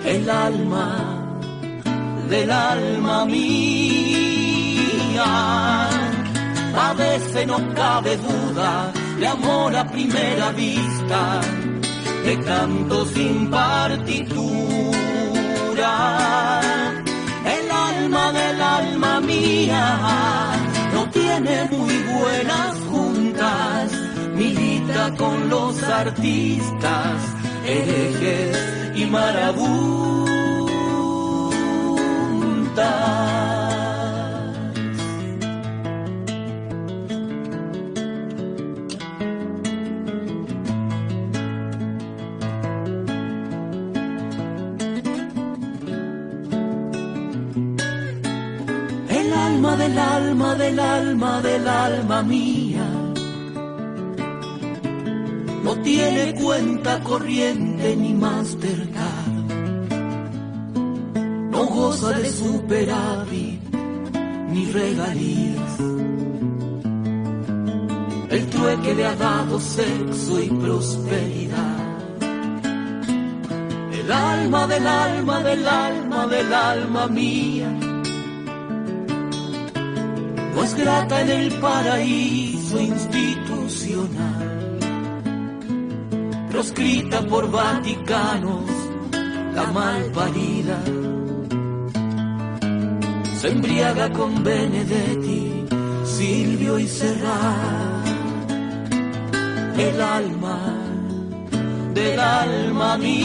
el alma del alma mía, a veces no cabe duda de amor a primera vista, de canto sin partitura. Alma del alma mía no tiene muy buenas juntas, milita con los artistas, herejes y marabuntas. Del alma del alma del alma mía no tiene cuenta corriente ni Mastercard, no goza de superávit ni regalías. El trueque le ha dado sexo y prosperidad. El alma del alma del alma del alma mía grata en el paraíso institucional, proscrita por Vaticanos, la mal parida, se embriaga con Benedetti, Silvio y Serrat, el alma del alma mía,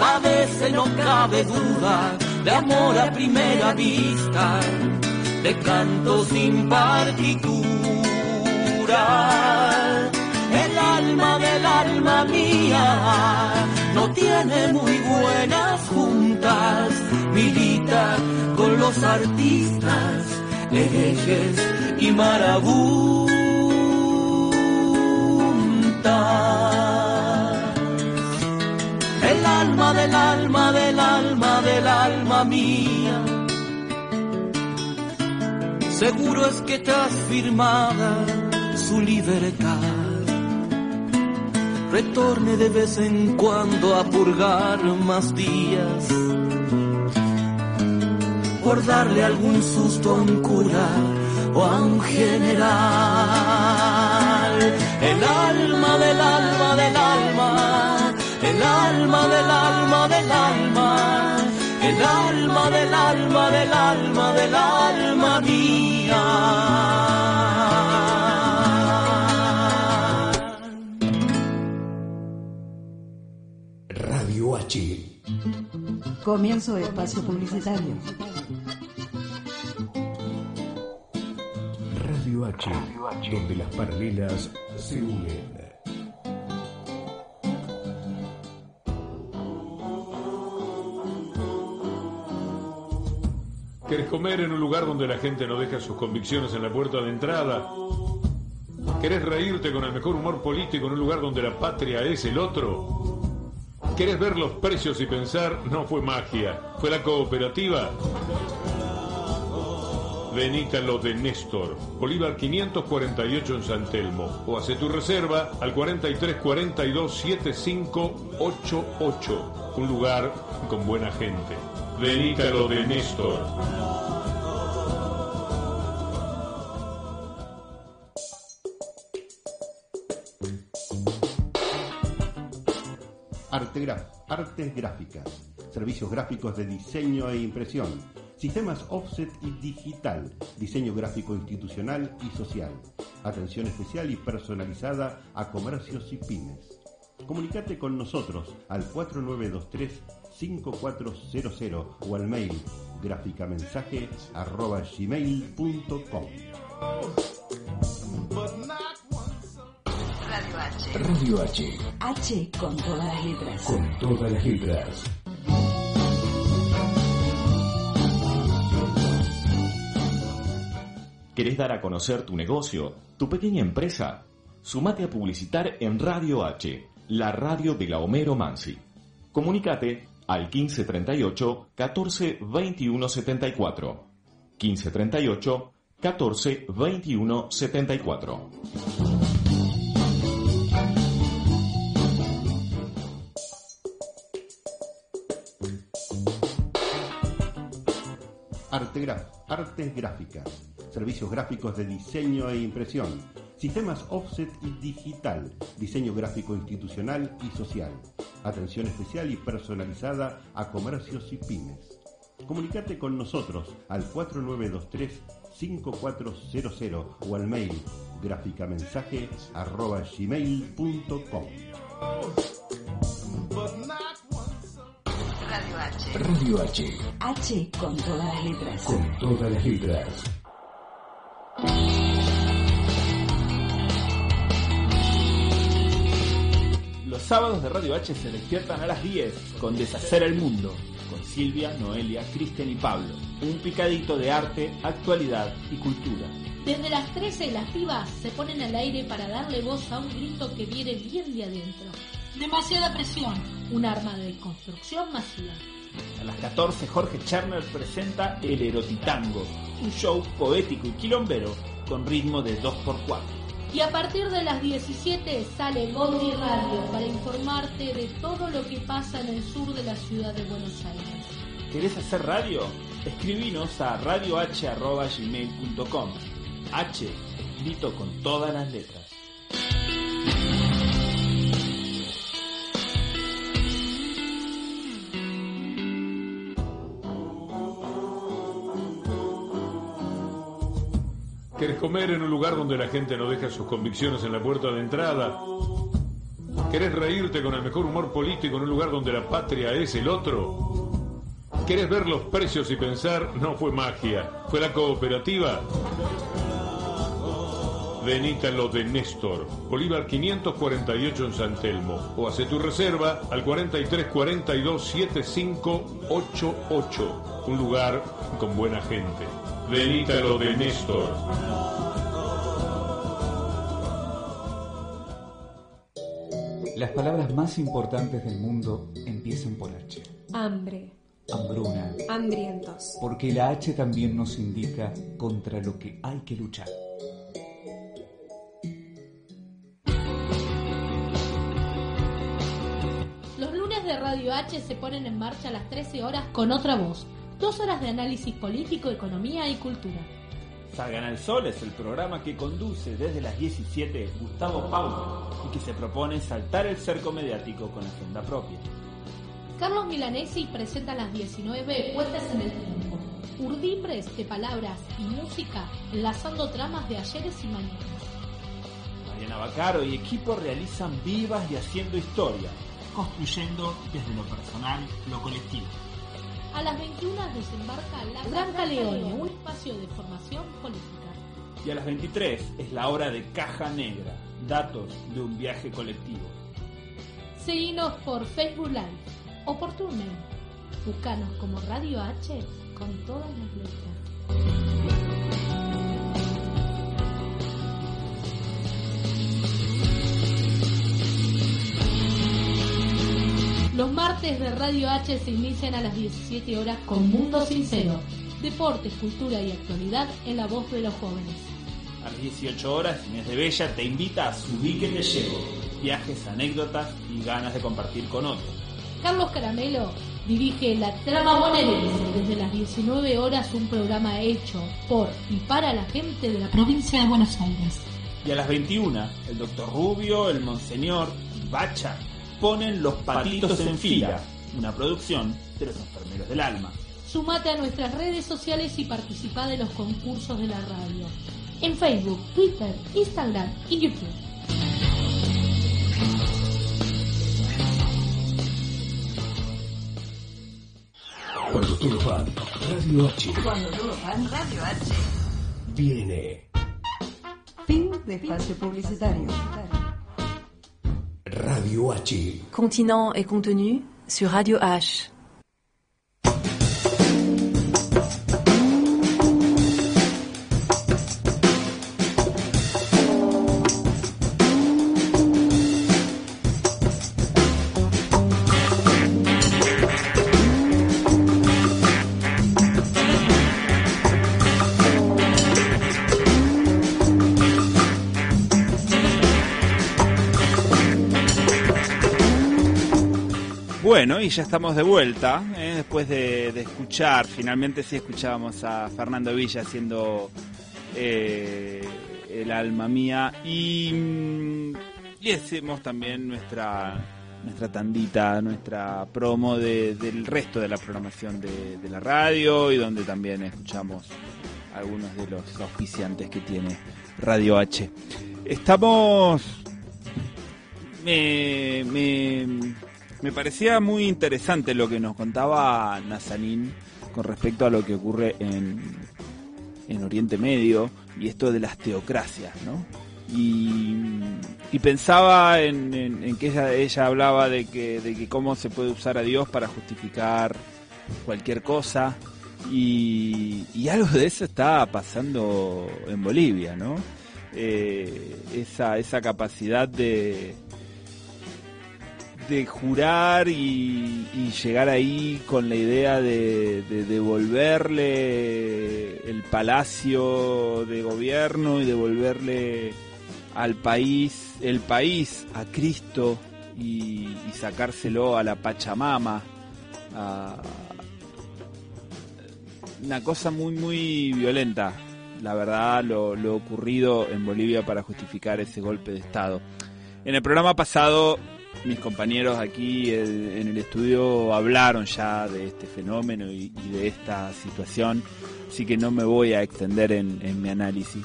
a veces no cabe duda de amor a primera vista, de canto sin partitura. El alma del alma mía no tiene muy buenas juntas, milita con los artistas, herejes y marabuntas. Alma del alma del alma del alma mía. Seguro es que tras firmada su libertad, retorne de vez en cuando a purgar más días, por darle algún susto a un cura o a un general. El alma del alma del alma el alma del alma del alma, el alma del alma del alma del alma mía. Radio Comienzo de espacio publicitario. Radio H, donde las paralelas se unen. ¿Querés comer en un lugar donde la gente no deja sus convicciones en la puerta de entrada? ¿Querés reírte con el mejor humor político en un lugar donde la patria es el otro? ¿Querés ver los precios y pensar? No fue magia, fue la cooperativa. Venite lo de Néstor, Bolívar 548 en San Telmo, o hace tu reserva al 4342 7588, un lugar con buena gente. Lo de Néstor. Artegraf, artes gráficas, servicios gráficos de diseño e impresión, sistemas offset y digital, diseño gráfico institucional y social, atención especial y personalizada a comercios y pymes. Comunicate con nosotros al 4923 5400 o al mail gráficamensaje arroba gmail.com. Radio H. Radio H, H con todas las letras. con todas las letras. ¿Querés dar a conocer tu negocio, tu pequeña empresa? Sumate a publicitar en Radio H, la radio de la Homero Mansi. Comunicate al 1538 14 21 74. 1538 14 21 74. Artegraf, artes gráficas, servicios gráficos de diseño e impresión, sistemas offset y digital, diseño gráfico institucional y social, atención especial y personalizada a comercios y pymes. Comunicate con nosotros al 4923 5400 o al mail gráficamensaje arroba gmail.com. Radio H. Radio H, H con todas las letras. con todas las letras. Los sábados de Radio H se despiertan a las 10 con Deshacer el Mundo, con Silvia, Noelia, Cristian y Pablo. Un picadito de arte, actualidad y cultura. Desde las 13 las pibas se ponen al aire para darle voz a un grito que viene bien de adentro. Demasiada presión. Un arma de construcción masiva. A las 14 Jorge Cherner presenta El Erotitango, un show poético y quilombero con ritmo de 2x4. Y a partir de las 17 sale Gondi Radio para informarte de todo lo que pasa en el sur de la ciudad de Buenos Aires. ¿Querés hacer radio? Escribinos a radioh.gmail.com H, escrito con todas las letras. ¿Querés comer en un lugar donde la gente no deja sus convicciones en la puerta de entrada? ¿Querés reírte con el mejor humor político en un lugar donde la patria es el otro? ¿Querés ver los precios y pensar? No fue magia, fue la cooperativa. Venite a lo de Néstor, Bolívar 548 en San Telmo, o hace tu reserva al 4342 7588, un lugar con buena gente. Venite a lo de Néstor. Las palabras más importantes del mundo empiezan por H. Hambre, Hambruna. hambrientos. Porque la H también nos indica contra lo que hay que luchar. Los lunes de Radio H se ponen en marcha a las 13 horas con otra voz. Dos horas de análisis político, economía y cultura. Salgan al Sol es el programa que conduce desde las 17 Gustavo Paulo y que se propone saltar el cerco mediático con agenda propia. Carlos Milanesi presenta las 19 Puentes en el Tiempo. Urdimbres de palabras y música enlazando tramas de ayeres y mañanas. Mariana Bacaro y equipo realizan vivas y haciendo historia, construyendo desde lo personal lo colectivo. A las 21 desembarca La Gran Leone, un espacio de formación política. Y a las 23 es la hora de Caja Negra, datos de un viaje colectivo. Seguinos por Facebook Live o por tu mail. Búscanos como Radio H con todas las letras. Los martes de Radio H se inician a las 17 horas con Mundo Sincero, deportes, cultura y actualidad en la voz de los jóvenes. A las 18 horas, Inés de Bella te invita a subir que te llevo. Viajes, anécdotas y ganas de compartir con otros. Carlos Caramelo dirige La Trama Bonaerense desde las 19 horas, un programa hecho por y para la gente de la provincia de Buenos Aires. Y a las 21, el doctor Rubio, el Monseñor y Bacha ponen los patitos en fila, una producción de los enfermeros del alma. Sumate a nuestras redes sociales y participa de los concursos de la radio. En Facebook, Twitter, Instagram y YouTube. Cuando todos van, Radio H Cuando todos van, Radio H. viene. Fin de espacio publicitario. Radio H. Continent et contenu sur Radio H. Bueno, y ya estamos de vuelta, ¿eh? después de, escuchar, finalmente sí escuchábamos a Fernando Villa haciendo eh, El alma mía y, mm, y hacemos también nuestra nuestra tandita, nuestra promo de- del resto de la programación de, la radio y donde también escuchamos algunos de los auspiciantes que tiene Radio H. Estamos me, me parecía muy interesante lo que nos contaba Nazanin con respecto a lo que ocurre en, en Oriente Medio y esto de las teocracias, ¿no? Y, pensaba en, en- en que ella, ella hablaba de que, de que cómo se puede usar a Dios para justificar cualquier cosa y, y algo de eso está pasando en Bolivia, ¿no? Eh, esa, esa capacidad de, de jurar y, llegar ahí con la idea de, de devolverle el palacio de gobierno y devolverle al país, el país a Cristo y, y sacárselo a la Pachamama. a- una cosa muy, muy violenta, la verdad, lo, lo ocurrido en Bolivia para justificar ese golpe de Estado. En el programa pasado, mis compañeros aquí en el estudio hablaron ya de este fenómeno y, de esta situación, así que no me voy a extender en, mi análisis.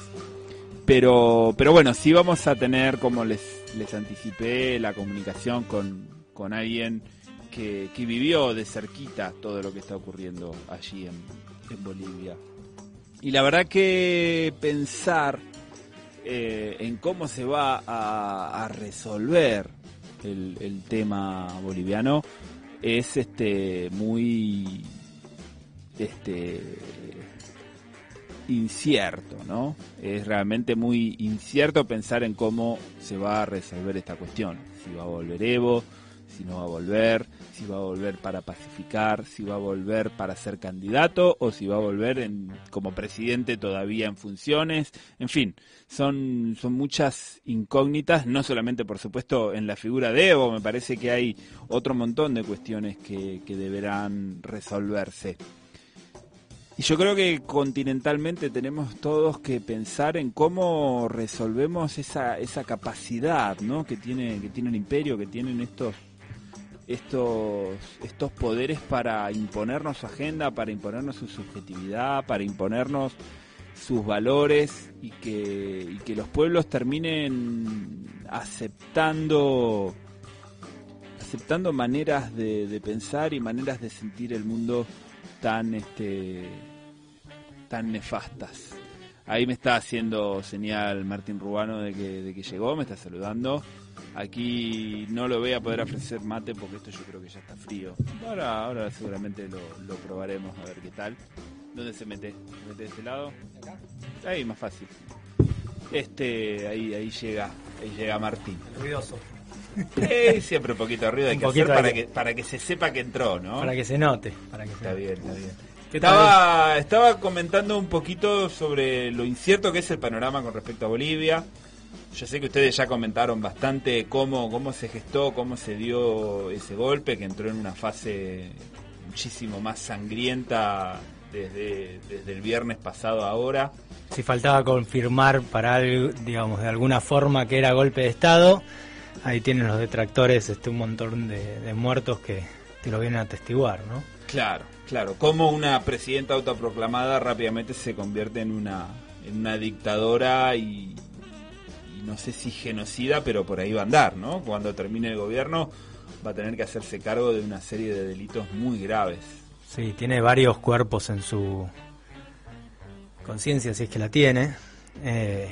Pero, pero bueno, sí vamos a tener, como les, les anticipé, la comunicación con, con alguien que, que vivió de cerquita todo lo que está ocurriendo allí en, en Bolivia. Y la verdad que pensar eh, en cómo se va a resolver el, tema boliviano es este muy este incierto, ¿no? Es realmente muy incierto pensar en cómo se va a resolver esta cuestión. Si va a volver Evo, si no va a volver, si va a volver para pacificar, si va a volver para ser candidato o si va a volver en, como presidente todavía en funciones. En fin, son, son muchas incógnitas, no solamente por supuesto en la figura de Evo, me parece que hay otro montón de cuestiones que, que deberán resolverse. Y yo creo que continentalmente tenemos todos que pensar en cómo resolvemos esa, esa capacidad ¿no? que, tiene, que tiene el imperio, que tienen estos, estos, estos poderes para imponernos su agenda, para imponernos su subjetividad, para imponernos sus valores y que, que los pueblos terminen aceptando aceptando maneras de, de pensar y maneras de sentir el mundo tan este tan nefastas. Ahí me está haciendo señal Martín Rubano de que, de que llegó, me está saludando. Aquí no lo voy a poder ofrecer mate porque esto yo creo que ya está frío. Ahora, ahora seguramente lo, lo probaremos a ver qué tal. ¿Dónde se mete? ¿Se mete de este lado? Ahí, más fácil. Este, ahí, ahí llega, ahí llega Martín. Ruidoso. Eh, siempre un poquito de ruido hay Un que hacer para que, para que se sepa que entró, ¿no? Para que se note. Para que se Está note. bien, está bien. Estaba, estaba comentando un poquito sobre lo incierto que es el panorama con respecto a Bolivia. Yo sé que ustedes ya comentaron bastante cómo, cómo se gestó, cómo se dio ese golpe, que entró en una fase muchísimo más sangrienta desde, desde el viernes pasado a ahora. Si faltaba confirmar para digamos, de alguna forma que era golpe de Estado, ahí tienen los detractores este un montón de, de muertos que te lo vienen a atestiguar, ¿no? Claro, claro. Cómo una presidenta autoproclamada rápidamente se convierte en una, en una dictadora y, y no sé si genocida, pero por ahí va a andar, ¿no? Cuando termine el gobierno va a tener que hacerse cargo de una serie de delitos muy graves. Sí, tiene varios cuerpos en su conciencia, si es que la tiene. Eh,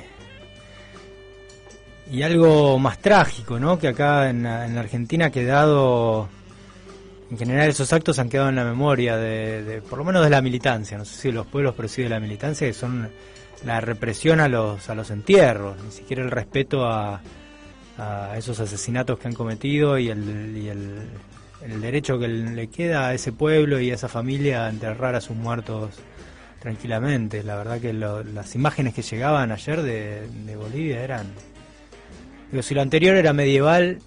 y algo más trágico, ¿no? Que acá en en la Argentina ha quedado, en general esos actos han quedado en la memoria de, por lo menos de la militancia, no sé si los pueblos, pero de la militancia, que son la represión a los, a los entierros, ni siquiera el respeto a, esos asesinatos que han cometido y el, el derecho que le queda a ese pueblo y a esa familia a enterrar a sus muertos tranquilamente. La verdad que lo- las imágenes que llegaban ayer de, de Bolivia eran... Digo, si lo anterior era medieval,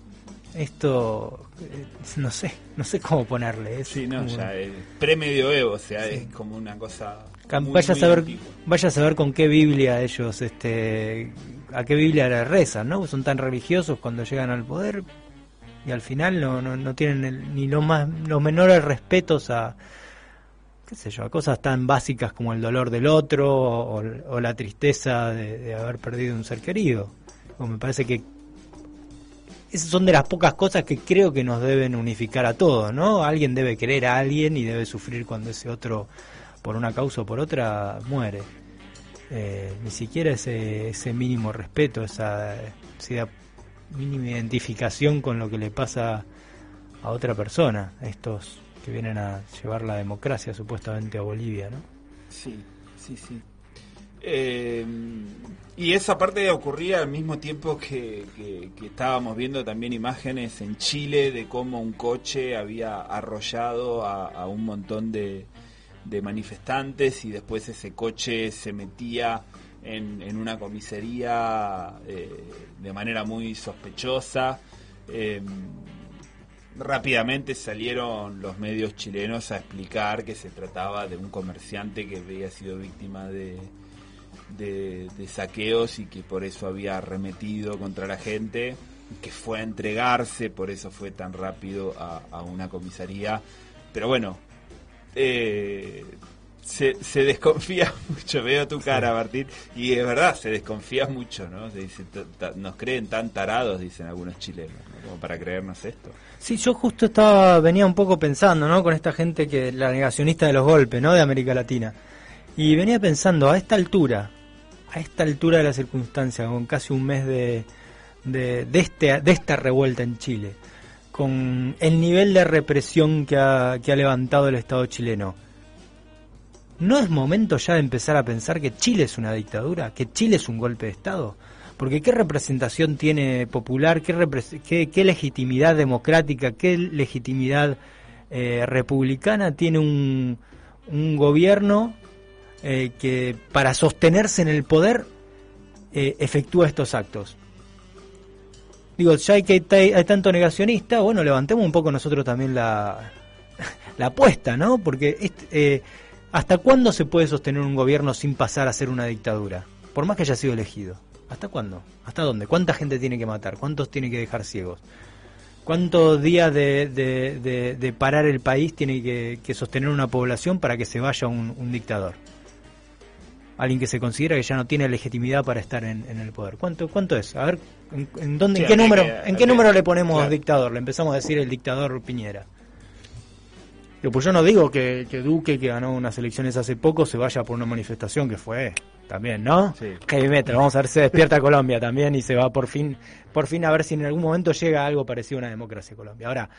esto eh, no sé, no sé cómo ponerle. Es Sí, no, ya es pre-medioevo, o sea, es como una cosa. Muy, vaya a saber antigua. vaya a saber con qué Biblia ellos este a qué Biblia le rezan no son tan religiosos cuando llegan al poder y al final no, no, no tienen ni los más los menores respetos a qué sé yo a cosas tan básicas como el dolor del otro o, la tristeza de, de haber perdido un ser querido o me parece que esas son de las pocas cosas que creo que nos deben unificar a todos, ¿no? Alguien debe querer a alguien y debe sufrir cuando ese otro, por una causa o por otra, muere. Eh, ni siquiera ese, ese mínimo respeto, esa, esa mínima identificación con lo que le pasa a otra persona, estos que vienen a llevar la democracia supuestamente a Bolivia, ¿no? Sí, sí, sí. Eh, y esa parte ocurría al mismo tiempo que, que- estábamos viendo también imágenes en Chile de cómo un coche había arrollado a, a un montón de, de manifestantes y después ese coche se metía en, una comisaría eh, de manera muy sospechosa. Eh, rápidamente salieron los medios chilenos a explicar que se trataba de un comerciante que había sido víctima de, saqueos y que por eso había arremetido contra la gente, que fue a entregarse, por eso fue tan rápido a, a una comisaría. Pero bueno, eh, se, se desconfía mucho, veo tu cara, Martín, y es verdad, se desconfía mucho, ¿no? Se dice, "Ta- ta- nos creen tan tarados, dicen algunos chilenos, ¿no? como para creernos esto. Sí, yo justo estaba, venía un poco pensando, ¿no? Con esta gente que, la negacionista de los golpes, ¿no? De América Latina. Y venía pensando, a esta altura, a esta altura de la circunstancia, con casi un mes de, de, de este, de esta revuelta en Chile, con el nivel de represión que ha, que ha levantado el Estado chileno, ¿no es momento ya de empezar a pensar que Chile es una dictadura? ¿Que Chile es un golpe de Estado? Porque ¿qué representación tiene popular? ¿Qué, legitimidad democrática? ¿Qué legitimidad eh, republicana tiene un, gobierno eh, que para sostenerse en el poder eh, efectúa estos actos? Digo, ya hay que hay, tanto negacionista, bueno, levantemos un poco nosotros también la, la apuesta, ¿no? Porque este, ¿hasta cuándo se puede sostener un gobierno sin pasar a ser una dictadura? Por más que haya sido elegido. ¿Hasta cuándo? ¿Hasta dónde? ¿Cuánta gente tiene que matar? ¿Cuántos tiene que dejar ciegos? ¿Cuántos días de, de- de- de parar el país tiene que, que sostener una población para que se vaya un, un dictador? Alguien que se considera que ya no tiene legitimidad para estar en, en el poder. ¿Cuánto, cuánto es? A ver, ¿en, en dónde, Sí, ¿en qué número, que- ¿en qué habría- número le ponemos claro. dictador? Le empezamos a decir el dictador Piñera. Digo, pues yo no digo que, que Duque, que ganó unas elecciones hace poco, se vaya por una manifestación que fue también, ¿no? Sí. Heavy metal, vamos a ver si despierta Colombia también y se va por fin, por fin a ver si en algún momento llega algo parecido a una democracia en Colombia. Ahora,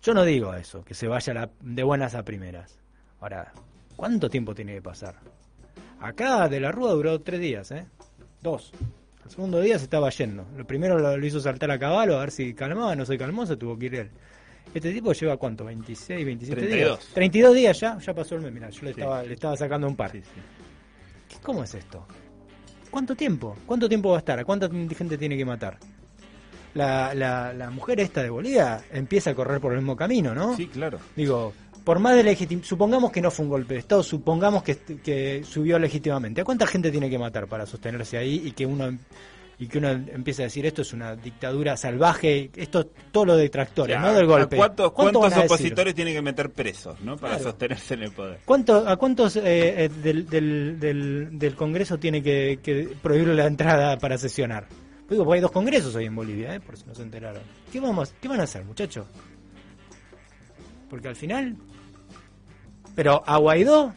yo no digo eso, que se vaya la- de buenas a primeras. Ahora, ¿cuánto tiempo tiene que pasar? Acá de la Rúa duró tres días, ¿eh? Dos. El segundo día se estaba yendo. Lo primero lo, lo hizo saltar a caballo a ver si calmaba, no se calmó, se tuvo que ir él. Este tipo lleva cuánto, 26, 27 32. días. 32 días ya, ya pasó el mes. Mirá, yo le, Sí. estaba, le estaba sacando un par. ¿Qué- ¿Cómo es esto? ¿Cuánto tiempo? ¿Cuánto tiempo va a estar? ¿A cuánta gente tiene que matar? La, la, la mujer esta de Bolivia empieza a correr por el mismo camino, ¿no? Sí, claro. Digo, por más de legitim... Supongamos que no fue un golpe de Estado, supongamos que, que subió legítimamente. ¿A cuánta gente tiene que matar para sostenerse ahí y que uno y que uno empiece a decir esto es una dictadura salvaje, esto todo lo detractores, Ya, no del golpe. ¿a ¿Cuántos, ¿Cuánto cuántos opositores tienen que meter presos ¿no? para Claro. sostenerse en el poder? ¿Cuánto, ¿A cuántos eh, eh, del, del, del, del Congreso tiene que, que prohibir la entrada para sesionar? Pues Digo, porque hay dos congresos hoy en Bolivia, ¿eh? por si no se enteraron. ¿Qué, vamos, ¿Qué van a hacer, muchachos? Porque al final... Pero a Guaidó,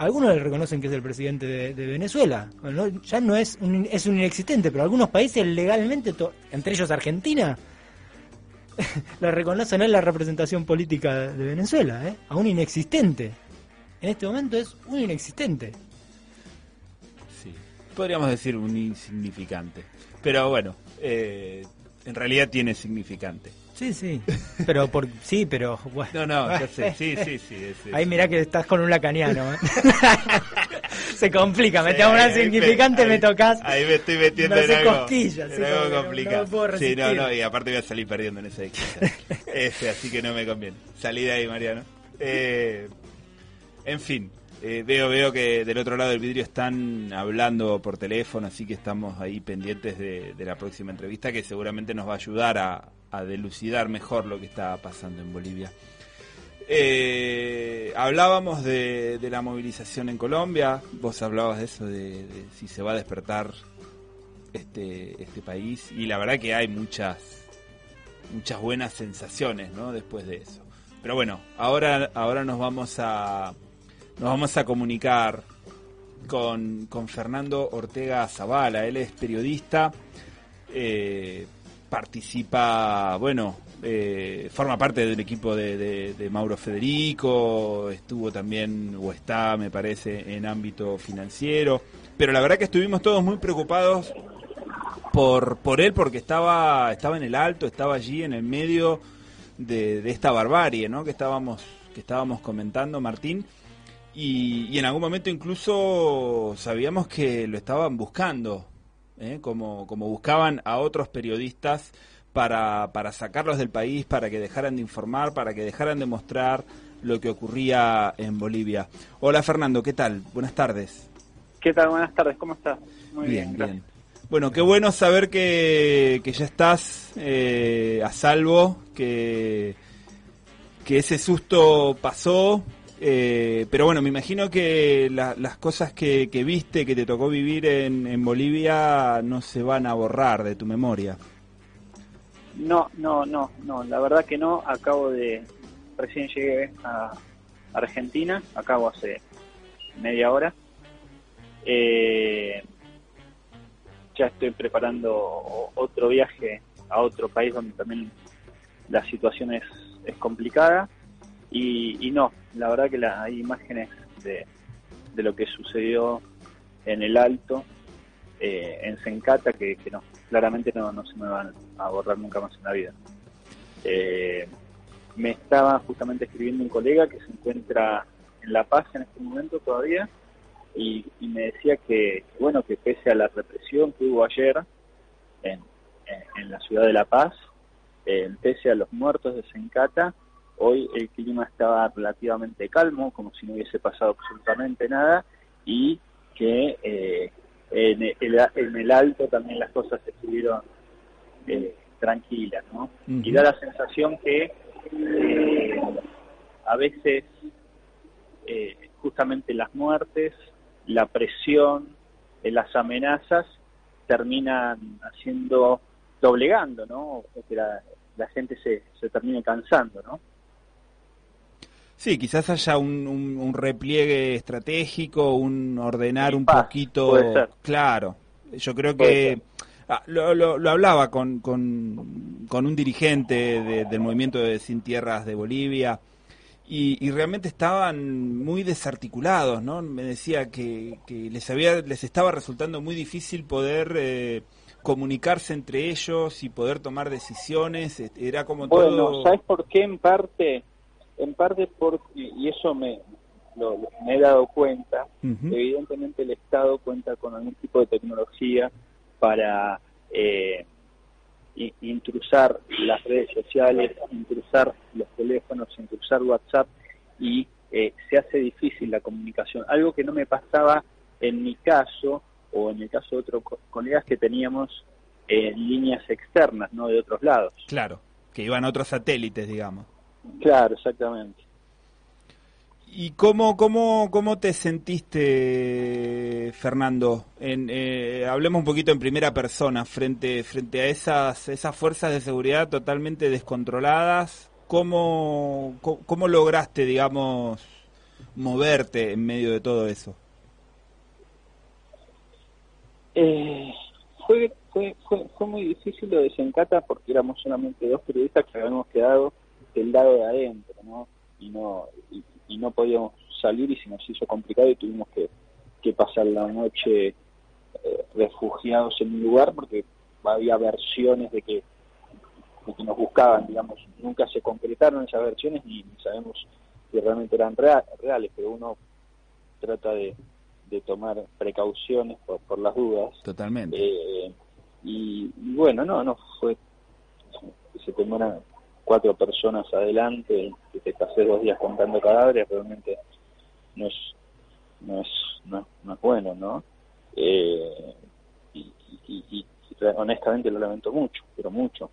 algunos le reconocen que es el presidente de, Venezuela. Ya no es un, es un inexistente, pero algunos países legalmente, entre ellos Argentina, le reconocen él la representación política de Venezuela, ¿eh? a un inexistente. En este momento es un inexistente. Sí. Podríamos decir un insignificante. Pero bueno, eh, en realidad tiene significante. Sí, sí. Pero por sí, pero bueno. No, no, ya sé. Sí, sí, sí. Ahí mirá que estás con un lacaniano. ¿eh? Se complica, me Sí, una ahí significante, ahí- me tocas. Ahí me estoy metiendo Me en algo, cosquillas, en sí, algo no- complicado. no puedo sí, no, no, y aparte voy a salir perdiendo en esa discusión. Este, así que no me conviene. Salí de ahí, Mariano. Eh, en fin, eh, veo, veo que del otro lado del vidrio están hablando por teléfono, así que estamos ahí pendientes de, de la próxima entrevista que seguramente nos va a ayudar a, a delucidar mejor lo que está pasando en Bolivia. Eh, hablábamos de, de la movilización en Colombia, vos hablabas de eso, de, si se va a despertar este, este país, y la verdad que hay muchas, muchas buenas sensaciones ¿no? después de eso. Pero bueno, ahora, ahora nos vamos a nos vamos a comunicar con, con Fernando Ortega Zavala, él es periodista, eh, participa, bueno, eh, forma parte del equipo de, Mauro Federico, estuvo también, o está, me parece, en ámbito financiero, pero la verdad que estuvimos todos muy preocupados por, por él porque estaba, estaba en el alto, estaba allí en el medio de, esta barbarie ¿no? que, estábamos, que estábamos comentando, Martín. Y en algún momento incluso sabíamos que lo estaban buscando, ¿eh? como, como buscaban a otros periodistas para, para sacarlos del país, para que dejaran de informar, para que dejaran de mostrar lo que ocurría en Bolivia. Hola Fernando, ¿qué tal? Buenas tardes. ¿Qué tal? Buenas tardes, ¿cómo estás? Muy bien, gracias. bien. Bueno, qué bueno saber que, que ya estás eh, a salvo, que, que ese susto pasó, eh, pero bueno, me imagino que la- las cosas que, viste, que te tocó vivir en, Bolivia, no se van a borrar de tu memoria. No, no, no, no, la verdad que no. Acabo de, recién llegué a Argentina, acabo hace media hora. Eh, ya estoy preparando otro viaje a otro país donde también la situación es complicada. Y, y no, la verdad que la, hay imágenes de, de lo que sucedió en el Alto, eh, en Sencata, que, claramente no, se me van a borrar nunca más en la vida. Eh, me estaba justamente escribiendo un colega que se encuentra en La Paz en este momento todavía y, me decía que, bueno, que pese a la represión que hubo ayer en, en, en la ciudad de La Paz, eh, pese a los muertos de Sencata, hoy el clima estaba relativamente calmo, como si no hubiese pasado absolutamente nada, y que eh, en, el, en el alto también las cosas estuvieron eh, tranquilas, ¿no? Y da la sensación que eh, a veces eh, justamente las muertes, la presión, las amenazas terminan haciendo, doblegando, ¿no? O que la, la gente se, se termine cansando, ¿no? Sí, quizás haya un, un, un repliegue estratégico, un ordenar un paz, poquito. Claro, yo creo que ah, lo, lo, lo hablaba con, con, con un dirigente de- del movimiento de Sin Tierras de Bolivia y, y realmente estaban muy desarticulados, ¿no? Me decía que, que les había les estaba resultando muy difícil poder eh, comunicarse entre ellos y poder tomar decisiones. Era como Bueno, todo. ¿sabes por qué? En parte, en parte porque, y eso me, lo- me he dado cuenta, Ujú. evidentemente el Estado cuenta con algún tipo de tecnología para eh, intrusar las redes sociales, intrusar los teléfonos, intrusar WhatsApp y eh, se hace difícil la comunicación. Algo que no me pasaba en mi caso o en el caso de otros co- colegas que teníamos eh, líneas externas, no de otros lados. Claro, que iban a otros satélites, digamos. Claro, exactamente. ¿Y cómo, cómo, cómo te sentiste, Fernando? En, eh, hablemos un poquito en primera persona, frente, frente a esas, esas fuerzas de seguridad totalmente descontroladas. ¿Cómo, cómo, cómo lograste, digamos, moverte en medio de todo eso? Eh, fue, fue, fue, fue muy difícil lo de Sencata porque éramos solamente dos periodistas que habíamos quedado del lado de adentro, ¿no? Y no, y, y no podíamos salir y se nos hizo complicado y tuvimos que, que pasar la noche eh, refugiados en un lugar porque había versiones de que, de que nos buscaban, digamos, nunca se concretaron esas versiones ni, ni sabemos si realmente eran rea- reales, pero uno trata de, de tomar precauciones por, por las dudas. Totalmente. Eh, y, y bueno, no, no fue. Se mueran cuatro personas adelante, que te pasé dos días contando cadáveres, realmente no es, no es, no, no es bueno, ¿no? Eh, y, y- y- y honestamente lo lamento mucho, pero mucho.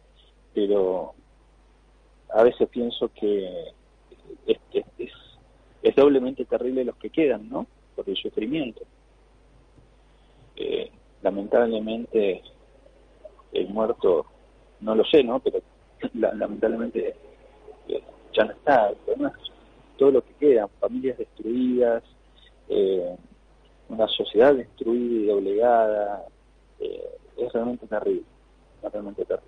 Pero a veces pienso que es, es, es, doblemente terrible los que quedan, ¿no? Por el sufrimiento. Eh, lamentablemente el muerto, no lo sé, ¿no? Pero lamentablemente eh, ya no está. Además, todo lo que queda, familias destruidas, eh, una sociedad destruida y doblegada, eh, es realmente terrible, es realmente terrible.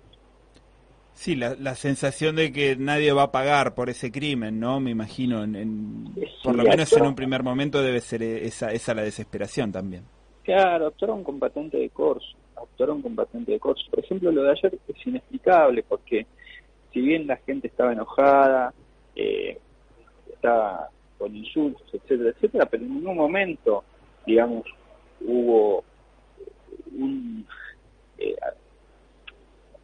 Sí, la, la sensación de que nadie va a pagar por ese crimen, ¿no? Me imagino, en, en- por lo menos en un primer momento debe ser esa, esa la desesperación también. Claro, actuaron con patente de corso, actuaron con patente de corso. Por ejemplo, lo de ayer es inexplicable porque si bien la gente estaba enojada, eh, estaba con insultos, etcétera, etcétera, pero en ningún momento, digamos, hubo un, eh,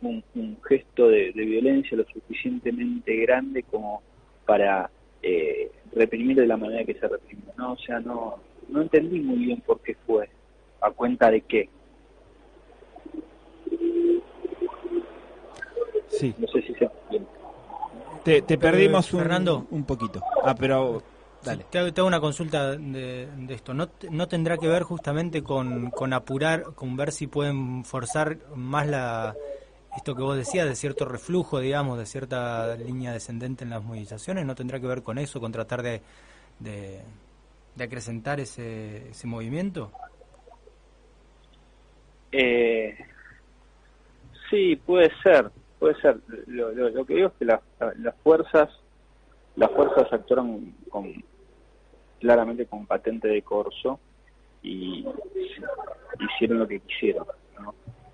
un, gesto de, de violencia lo suficientemente grande como para eh, reprimir de la manera que se reprimió, ¿no? O sea, no, no entendí muy bien por qué fue, a cuenta de qué. Sí. No sé si se entiende. Te, te perdimos un, Fernando. un poquito. Ah, pero dale. Te hago, te hago una consulta de, de esto. ¿No, ¿No tendrá que ver justamente con, con apurar, con ver si pueden forzar más la esto que vos decías, de cierto reflujo, digamos, de cierta línea descendente en las movilizaciones? ¿No tendrá que ver con eso, con tratar de, de, de acrecentar ese, ese movimiento? Eh, sí, puede ser, puede ser. Lo, lo- que digo es que las, las fuerzas, las fuerzas actuaron con, claramente con patente de corso y hicieron lo que quisieron.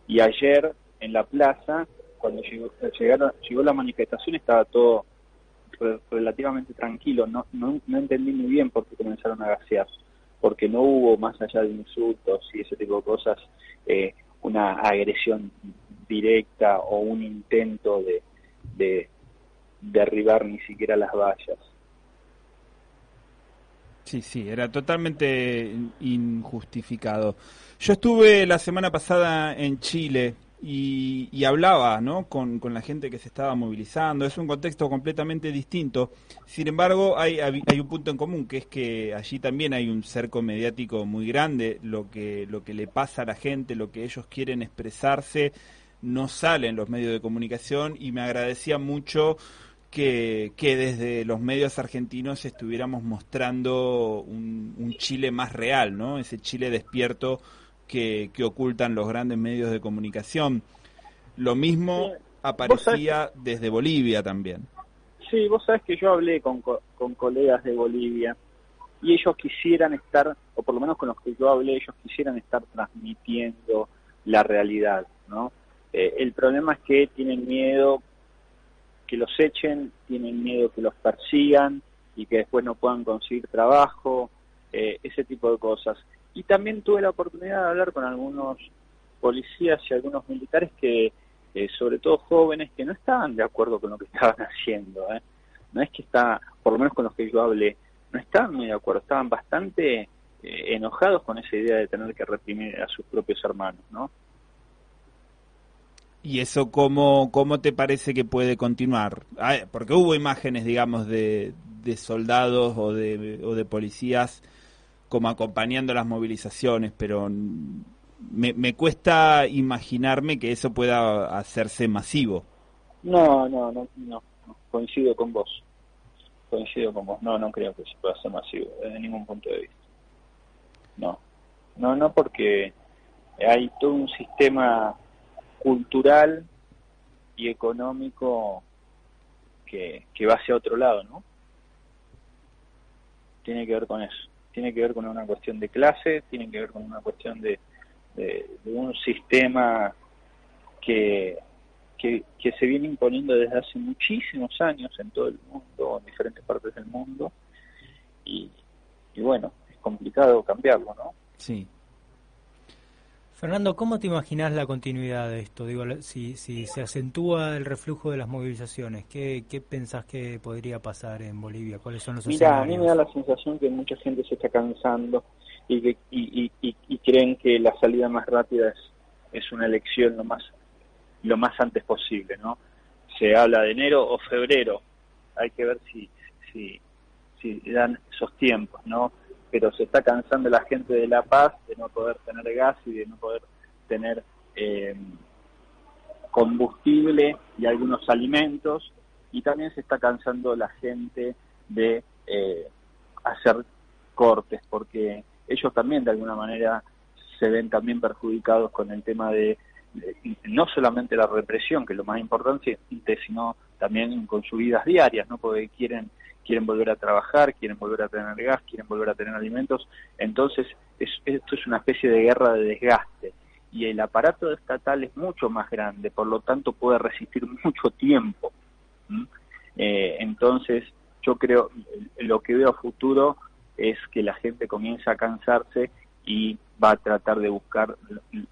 Y ayer en la plaza, cuando llegó, llegaron, llegó la manifestación, estaba todo re- relativamente tranquilo. No, no, no entendí muy bien por qué comenzaron a gasear, porque no hubo más allá de insultos y ese tipo de cosas eh, una agresión directa o un intento de, de derribar ni siquiera las vallas. Sí, sí, era totalmente injustificado. Yo estuve la semana pasada en Chile y, y hablaba ¿no? con, con la gente que se estaba movilizando. Es un contexto completamente distinto. Sin embargo, hay, hay un punto en común, que es que allí también hay un cerco mediático muy grande. Lo que, lo que le pasa a la gente, lo que ellos quieren expresarse, no sale en los medios de comunicación y me agradecía mucho que, que desde los medios argentinos estuviéramos mostrando un, un Chile más real, ¿no? Ese Chile despierto que, que ocultan los grandes medios de comunicación. Lo mismo aparecía desde Bolivia también. Sí, vos sabés que yo hablé con, co- con colegas de Bolivia y ellos quisieran estar, o por lo menos con los que yo hablé, ellos quisieran estar transmitiendo la realidad, ¿no? Eh, el problema es que tienen miedo que los echen, tienen miedo que los persigan y que después no puedan conseguir trabajo, eh, ese tipo de cosas. Y también tuve la oportunidad de hablar con algunos policías y algunos militares que, eh, sobre todo jóvenes, que no estaban de acuerdo con lo que estaban haciendo. ¿eh? No es que está, por lo menos con los que yo hablé, no estaban muy de acuerdo, estaban bastante eh, enojados con esa idea de tener que reprimir a sus propios hermanos, ¿no? ¿Y eso cómo, cómo te parece que puede continuar? Ah, porque hubo imágenes, digamos, de, de soldados o de, o de policías como acompañando las movilizaciones, pero me, me cuesta imaginarme que eso pueda hacerse masivo. No, no, no, no, no, coincido con vos. Coincido con vos. No, no creo que se pueda hacer masivo desde ningún punto de vista. No, no, no, porque hay todo un sistema cultural y económico que, que va hacia otro lado, ¿no? Tiene que ver con eso. Tiene que ver con una cuestión de clase, tiene que ver con una cuestión de, de, un sistema que, que, que se viene imponiendo desde hace muchísimos años en todo el mundo, en diferentes partes del mundo, y, y bueno, es complicado cambiarlo, ¿no? Sí. Fernando, ¿cómo te imaginas la continuidad de esto? Digo, si, si se acentúa el reflujo de las movilizaciones, ¿qué, qué pensás que podría pasar en Bolivia? ¿Cuáles son los Mira, a mí me da la sensación que mucha gente se está cansando y, que, y, y, y, y creen que la salida más rápida es, es una elección lo más lo más antes posible, ¿no? Se habla de enero o febrero, hay que ver si si, si dan esos tiempos, ¿no? Pero se está cansando la gente de La Paz de no poder tener gas y de no poder tener eh, combustible y algunos alimentos y también se está cansando la gente de eh, hacer cortes porque ellos también de alguna manera se ven también perjudicados con el tema de, de- no solamente la represión que es lo más importante sino también con sus vidas diarias no porque quieren quieren volver a trabajar quieren volver a tener gas quieren volver a tener alimentos entonces es- esto es una especie de guerra de desgaste y el aparato estatal es mucho más grande por lo tanto puede resistir mucho tiempo ¿m? Eh, entonces, yo creo, lo que veo a futuro es que la gente comienza a cansarse y va a tratar de buscar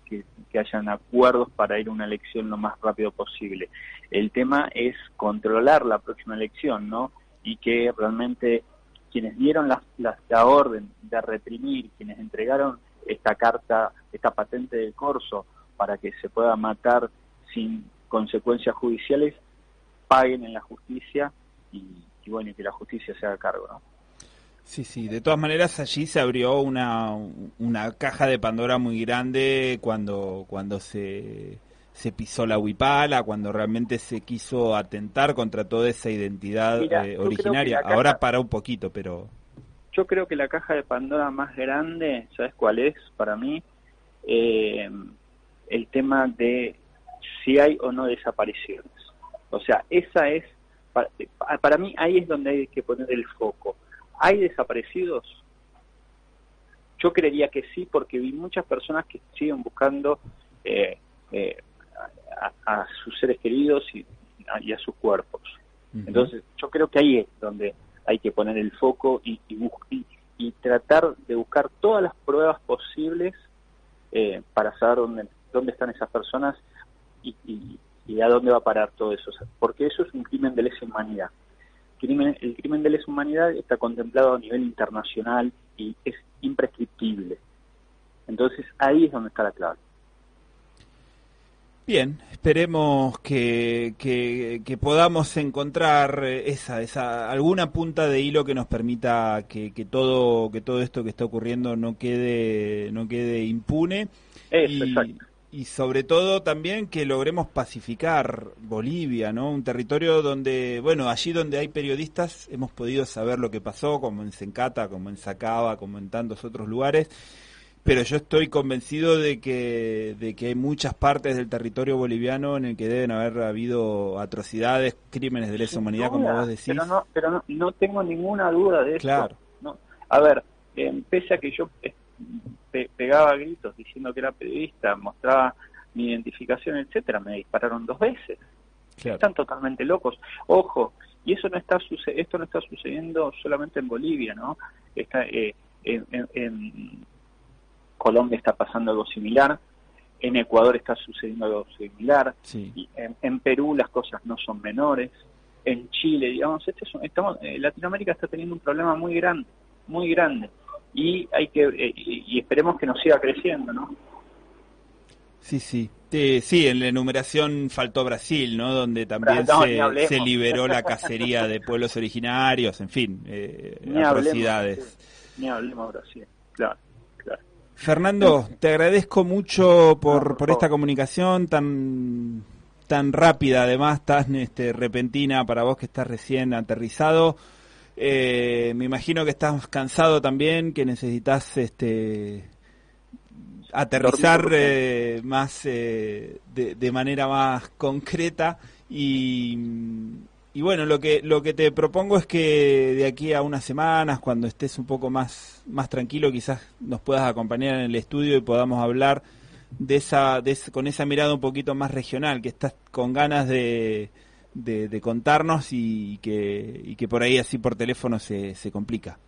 que, que hayan acuerdos para ir a una elección lo más rápido posible. El tema es controlar la próxima elección, ¿no? Y que realmente quienes dieron la, la, la orden de reprimir, quienes entregaron esta carta, esta patente de corso para que se pueda matar sin consecuencias judiciales, paguen en la justicia y, bueno, y que la justicia se haga cargo. Sí, sí, de todas maneras allí se abrió una, una caja de Pandora muy grande cuando, cuando se, se pisó la huipala, cuando realmente se quiso atentar contra toda esa identidad Mira, eh, originaria. caja- Ahora para un poquito, pero Yo creo que la caja de Pandora más grande, ¿sabes cuál es para mí? Eh, el tema de si hay o no desapariciones. O sea, esa es, para, para mí ahí es donde hay que poner el foco. ¿Hay desaparecidos? Yo creería que sí, porque vi muchas personas que siguen buscando eh, eh, a, a sus seres queridos y a, y a sus cuerpos. Entonces, yo creo que ahí es donde hay que poner el foco y, y, y- y tratar de buscar todas las pruebas posibles eh, para saber dónde, dónde están esas personas y, y- y a dónde va a parar todo eso. Porque eso es un crimen de lesa humanidad. Crimen- el crimen de lesa humanidad está contemplado a nivel internacional y es imprescriptible. Entonces, ahí es donde está la clave. Bien, esperemos que, que, que podamos encontrar eh, esa, esa alguna punta de hilo que nos permita que, que todo que todo esto que está ocurriendo no quede no quede impune y, exacto. y sobre todo también que logremos pacificar Bolivia, ¿no? Un territorio donde, bueno, allí donde hay periodistas hemos podido saber lo que pasó, como en Sencata, como en Sacaba, como en tantos otros lugares, pero yo estoy convencido de que, de que hay muchas partes del territorio boliviano en el que deben haber habido atrocidades, crímenes de lesa humanidad, como vos decís. Pero no, pero no, no tengo ninguna duda de Claro. eso. No. A ver, eh, pese a que yo eh, pe- pegaba gritos diciendo que era periodista, mostraba mi identificación, etcétera, me dispararon dos veces. Claro. Están totalmente locos. Ojo, y eso no está suce- esto no está sucediendo solamente en Bolivia, ¿no? Está eh, en, en- en Colombia está pasando algo similar, en Ecuador está sucediendo algo similar, Sí. y en, en Perú las cosas no son menores, en Chile, digamos, este es un- estamos, eh, Latinoamérica está teniendo un problema muy grande, muy grande, y hay que eh, y, esperemos que nos siga creciendo, ¿no? Sí, sí. Eh, sí, en la enumeración faltó Brasil, ¿no? Donde también No, se, se liberó la cacería de pueblos originarios, en fin, eh, Ni atrocidades. hablemos, sí, ni hablemos Brasil, claro. Fernando, te agradezco mucho por, por esta comunicación tan tan rápida, además tan este, repentina para vos que estás recién aterrizado. Eh, me imagino que estás cansado también, que necesitas este aterrizar eh, más eh, de, de manera más concreta. Y, y bueno lo que lo que te propongo es que de aquí a unas semanas cuando estés un poco más más tranquilo quizás nos puedas acompañar en el estudio y podamos hablar de esa, de con esa mirada un poquito más regional que estás con ganas de, de, de contarnos y que, y que por ahí así por teléfono se, se complica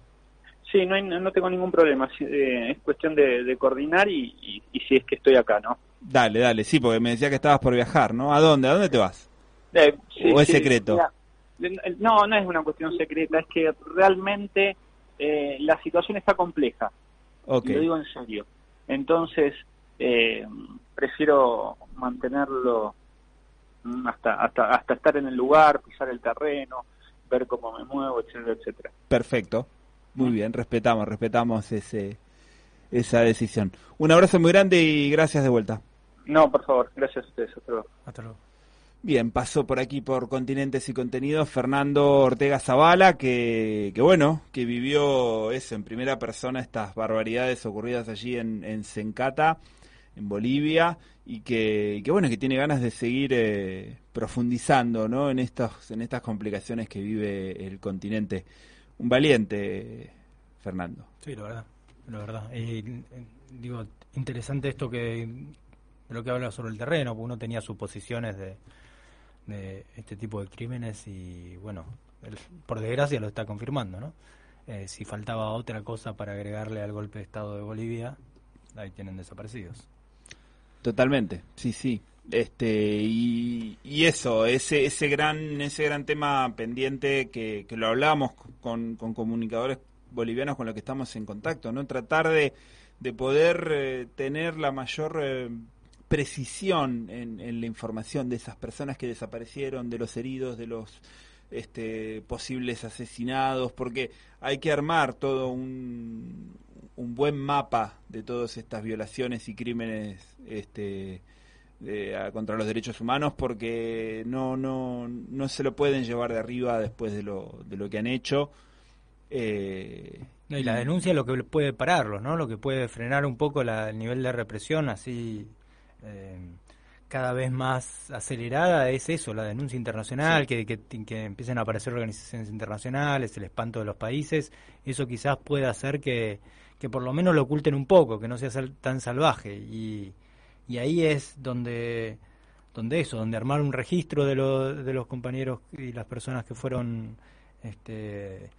Sí, no, hay- no tengo ningún problema, eh, es cuestión de, de coordinar y, y, y si es que estoy acá, ¿no? Dale, dale, sí, porque me decía que estabas por viajar, ¿no? ¿A dónde? ¿A dónde te vas? Eh, sí, ¿O es sí, secreto? mira, eh, no, no es una cuestión secreta, es que realmente eh, la situación está compleja. Ok. Y lo digo en serio. Entonces, eh, prefiero mantenerlo mm, hasta, hasta, hasta estar en el lugar, pisar el terreno, ver cómo me muevo, etcétera, etcétera. Perfecto. Muy bien, respetamos, respetamos ese esa decisión. Un abrazo muy grande y gracias de vuelta. No, por favor, gracias a ustedes. Hasta luego. Hasta luego. Bien, pasó por aquí por Continentes y Contenidos Fernando Ortega Zavala, que, que bueno, que vivió eso en primera persona, estas barbaridades ocurridas allí en, en Sencata, en Bolivia, y que, que bueno, que tiene ganas de seguir eh, profundizando ¿no? en, estos, en estas complicaciones que vive el continente. Un valiente, Fernando. Sí, la verdad, la verdad. Eh, digo, interesante esto que lo que habla sobre el terreno, porque uno tenía suposiciones de, de este tipo de crímenes y bueno, él, por desgracia lo está confirmando, ¿no? Eh, si faltaba otra cosa para agregarle al golpe de Estado de Bolivia, ahí tienen desaparecidos. Totalmente, sí, sí. Este y, y eso, ese ese gran ese gran tema pendiente que, que lo hablamos con, con comunicadores bolivianos con los que estamos en contacto, no tratar de, de poder eh, tener la mayor eh, precisión en, en la información de esas personas que desaparecieron, de los heridos, de los este, posibles asesinados, porque hay que armar todo un, un buen mapa de todas estas violaciones y crímenes este, de- contra los derechos humanos, porque no, no, no se lo pueden llevar de arriba después de lo, de lo que han hecho. Eh, y la denuncia es lo que puede pararlos, ¿no? Lo que puede frenar un poco la- el nivel de represión así eh, cada vez más acelerada es eso, la denuncia internacional, que, que, que empiecen a aparecer organizaciones internacionales, el espanto de los países, eso quizás pueda hacer que, que por lo menos lo oculten un poco, que no sea sal- tan salvaje. Y, y ahí es donde, donde eso, donde armar un registro de, lo- de los compañeros y las personas que fueron... Este,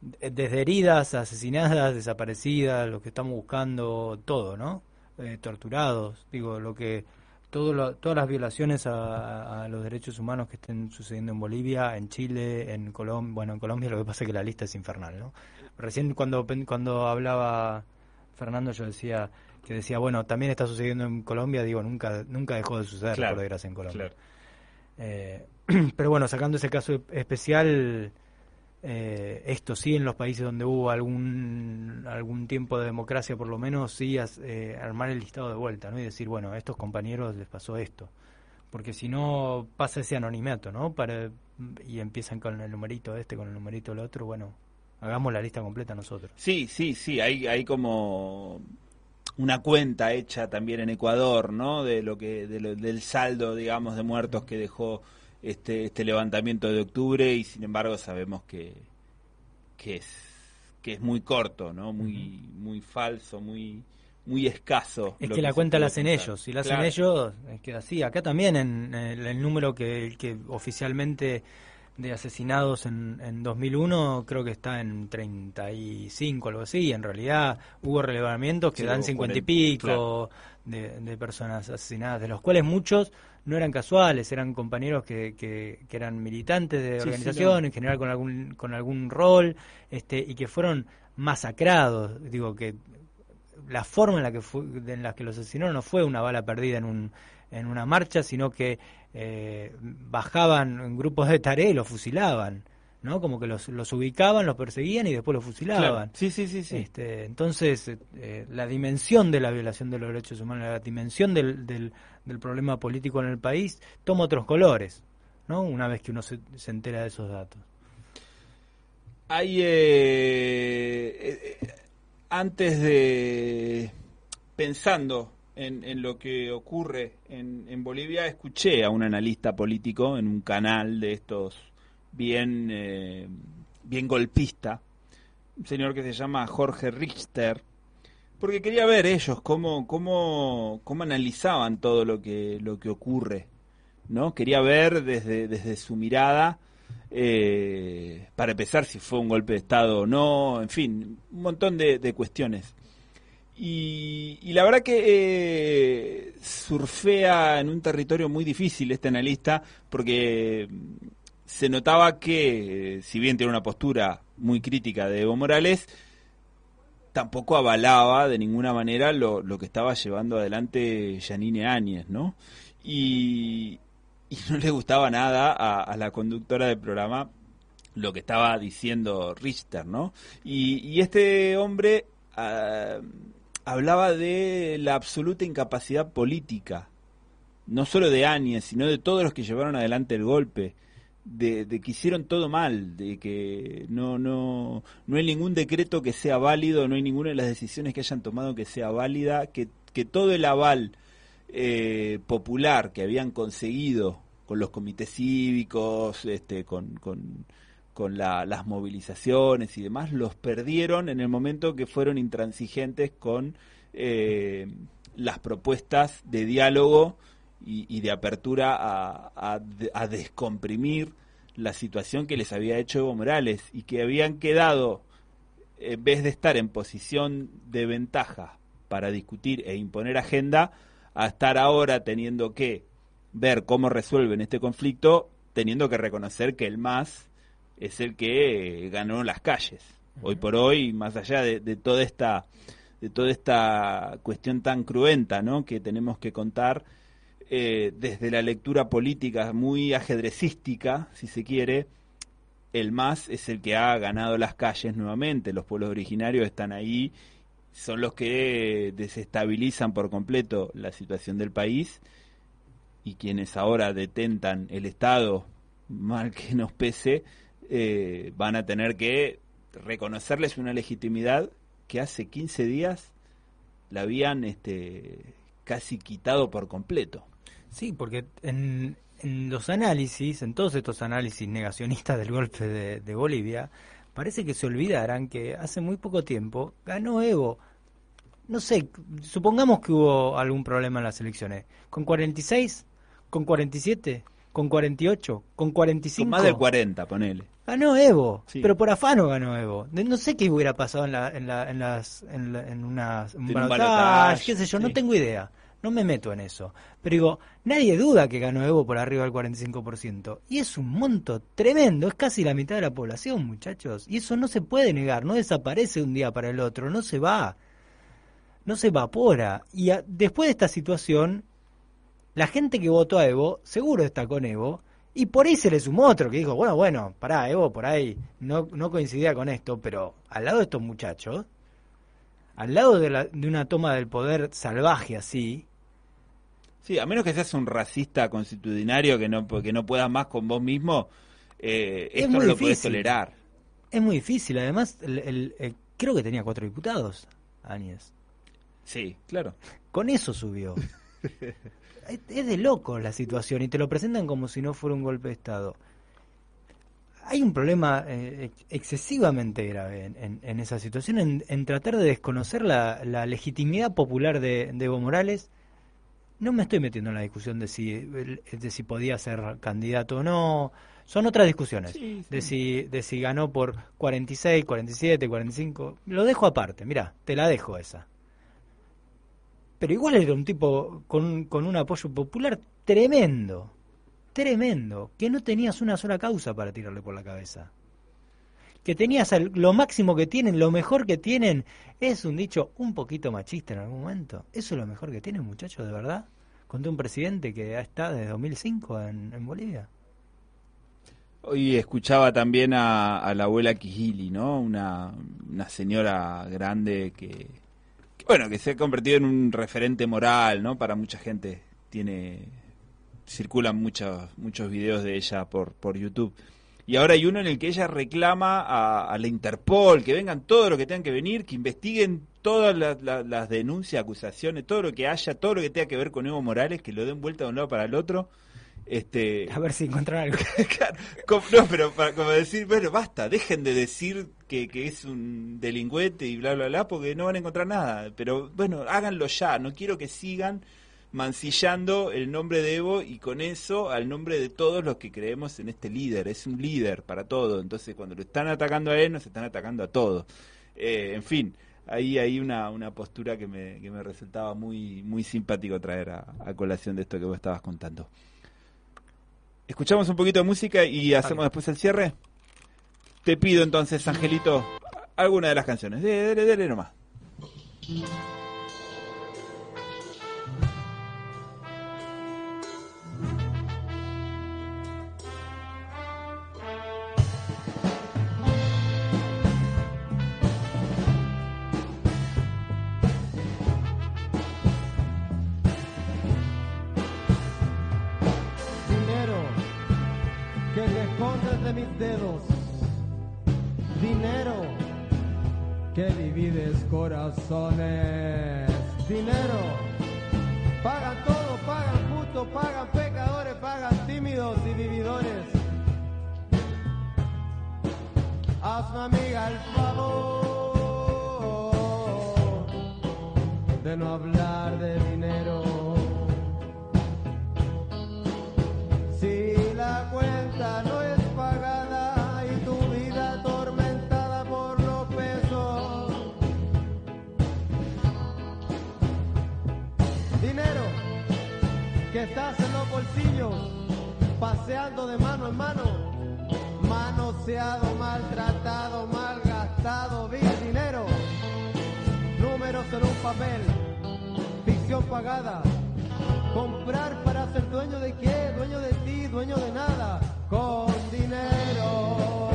de- desde heridas, asesinadas, desaparecidas, lo que estamos buscando, todo, ¿no? Eh, torturados, digo, lo que todo lo- todas las violaciones a, a los derechos humanos que estén sucediendo en Bolivia, en Chile, en Colombia, bueno, en Colombia lo que pasa es que la lista es infernal, ¿no? Recién cuando cuando hablaba Fernando yo decía que decía, bueno, también está sucediendo en Colombia, digo, nunca nunca dejó de suceder Claro, por desgracia en Colombia. claro. Eh, pero bueno, sacando ese caso especial, eh, esto sí en los países donde hubo algún algún tiempo de democracia por lo menos sí eh, armar el listado de vuelta no y decir bueno a estos compañeros les pasó esto porque si no pasa ese anonimato no para y empiezan con el numerito este con el numerito del otro bueno hagamos la lista completa nosotros. Sí sí sí hay hay como una cuenta hecha también en Ecuador no de lo que del saldo digamos de muertos que dejó este, este levantamiento de octubre y sin embargo sabemos que, que es que es muy corto, ¿no? Muy muy falso, muy muy escaso. Es que, la cuenta la hacen ellos, si la hacen ellos, es que así. Acá también en, el, número que, que oficialmente de asesinados en, en 2001 creo que está en 35, algo así. En realidad hubo relevamientos que dan 50 y pico de, de, personas asesinadas, de los cuales muchos no eran casuales, eran compañeros que, que, eran militantes de organización, en general con algún, con algún rol, este, y que fueron masacrados. Digo que la forma en la que, en la que los asesinaron no fue una bala perdida en, un, en una marcha, sino que eh, bajaban en grupos de tarea y los fusilaban. ¿No? Como que los, los ubicaban, los perseguían y después los fusilaban. Sí, sí, sí, sí. Este, entonces, eh, la dimensión de la violación de los derechos humanos, la dimensión del, del, del, problema político en el país, toma otros colores, ¿no? Una vez que uno se, se entera de esos datos. Hay, eh, antes de, pensando en, en, lo que ocurre en, en Bolivia, escuché a un analista político en un canal de estos bien, eh, bien golpista, un señor que se llama Jorge Richter, porque quería ver ellos cómo, cómo, cómo analizaban todo lo que, lo que ocurre, ¿no? Quería ver desde, desde su mirada, eh, para empezar, si fue un golpe de Estado o no, en fin, un montón de, cuestiones. Y, y, la verdad que eh, surfea en un territorio muy difícil este analista, porque se notaba que, si bien tiene una postura muy crítica de Evo Morales, tampoco avalaba de ninguna manera lo, lo que estaba llevando adelante Janine Áñez, ¿no? Y, no le gustaba nada a, la conductora del programa lo que estaba diciendo Richter, ¿no? Y, este hombre ah, hablaba de la absoluta incapacidad política, no solo de Áñez, sino de todos los que llevaron adelante el golpe de, que hicieron todo mal, de que no, no, no hay ningún decreto que sea válido, no hay ninguna de las decisiones que hayan tomado que sea válida, que, que todo el aval eh, popular que habían conseguido con los comités cívicos, este, con, con, con las movilizaciones y demás, los perdieron en el momento que fueron intransigentes con eh, las propuestas de diálogo y, de apertura a, a, descomprimir la situación que les había hecho Evo Morales y que habían quedado, en vez de estar en posición de ventaja para discutir e imponer agenda, a estar ahora teniendo que ver cómo resuelven este conflicto, teniendo que reconocer que el MAS es el que ganó las calles. Hoy por hoy, más allá de, de toda esta de toda esta cuestión tan cruenta, ¿no? que tenemos que contar, eh, desde la lectura política muy ajedrecística, si se quiere, el MAS es el que ha ganado las calles nuevamente, los pueblos originarios están ahí, son los que desestabilizan por completo la situación del país y quienes ahora detentan el Estado, mal que nos pese, eh, van a tener que reconocerles una legitimidad que hace 15 días la habían este, casi quitado por completo. Sí, porque en, los análisis, en todos estos análisis negacionistas del golpe de, Bolivia, parece que se olvidarán que hace muy poco tiempo ganó Evo. No sé, supongamos que hubo algún problema en las elecciones. ¿Con 46? ¿Con 47? ¿Con 48? ¿Con 45? Con más del 40, ponele. Ganó Evo, pero por afano ganó Evo. No sé qué hubiera pasado en, la, en, la, en las en, en una qué sé yo, no tengo idea no me meto en eso. Pero digo, nadie duda que ganó Evo por arriba del 45%. Y es un monto tremendo, es casi la mitad de la población, muchachos. Y eso no se puede negar, no desaparece un día para el otro, no se va. No se evapora. Y después de esta situación, la gente que votó a Evo seguro está con Evo Y por ahí se le sumó otro que dijo, bueno, bueno, pará, Evo por ahí no, no coincidía con esto, pero al lado de estos muchachos, al lado de, la, de una toma del poder salvaje así, Sí, a menos que seas un racista constitucionario que no, que no puedas más con vos mismo, eh, Es esto no lo difícil. tolerar. es muy difícil. Además, el, el- el- creo que tenía cuatro diputados, Áñez. Sí, claro. Con eso subió. es, es de loco la situación y te lo presentan como si no fuera un golpe de Estado. Hay un problema eh, ex- excesivamente grave en, en- en esa situación, en, en tratar de desconocer la, la legitimidad popular de, de Evo Morales. No me estoy metiendo en la discusión de si, de si podía ser candidato o no. Son otras discusiones. Sí, sí. De, si, de si ganó por 46, 47, 45. Lo dejo aparte. Mira, te la dejo esa pero igual era un tipo con, con un apoyo popular tremendo, tremendo, que no tenías una sola causa para tirarle por la cabeza. Que tenías lo máximo que tienen, lo mejor que tienen, es un dicho un poquito machista en algún momento. Eso es lo mejor que tienen, muchachos, de verdad. Conté un presidente que está desde 2005 en, en Bolivia. Hoy escuchaba también a, a la abuela Kijili, ¿no? Una, una señora grande que, que, bueno, que se ha convertido en un referente moral, ¿no? Para mucha gente. Tiene, circulan muchos, muchos videos de ella por, por YouTube. Y ahora hay uno en el que ella reclama a, a la Interpol, que vengan todos los que tengan que venir, que investiguen todas las, las- las denuncias, acusaciones, todo lo que haya, todo lo que tenga que ver con Evo Morales, que lo den vuelta de un lado para el otro. Este, A ver si encuentran algo. como- no, pero para como decir, bueno, basta, dejen de decir que, que es un delincuente y bla, bla, bla, porque no van a encontrar nada. Pero bueno, háganlo ya, no quiero que sigan mancillando el nombre de Evo y con eso al nombre de todos los que creemos en este líder. Es un líder para todo, entonces cuando lo están atacando a él, nos están atacando a todos. Eh, en fin, ahí hay una, una postura que me, que me resultaba muy, muy simpático traer a, a colación de esto que vos estabas contando. Escuchamos un poquito de música y hacemos después el cierre. Te pido entonces, Angelito, alguna de las canciones. Dele, dele, dele nomás. De mis dedos. Dinero que divides corazones. Dinero. Pagan todo, pagan justos, pagan pecadores, pagan tímidos y vividores. Hazme amiga el favor de no hablar de Dinero que estás en los bolsillos, paseando de mano en mano, manoseado, maltratado, malgastado, vil dinero. Números en un papel, ficción pagada. Comprar para ser dueño de qué, dueño de ti, dueño de nada. Con dinero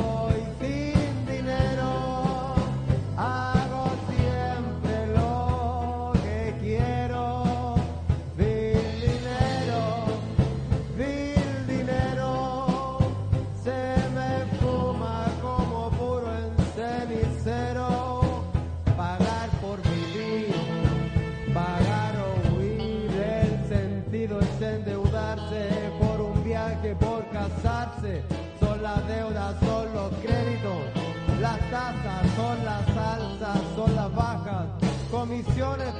Comisiones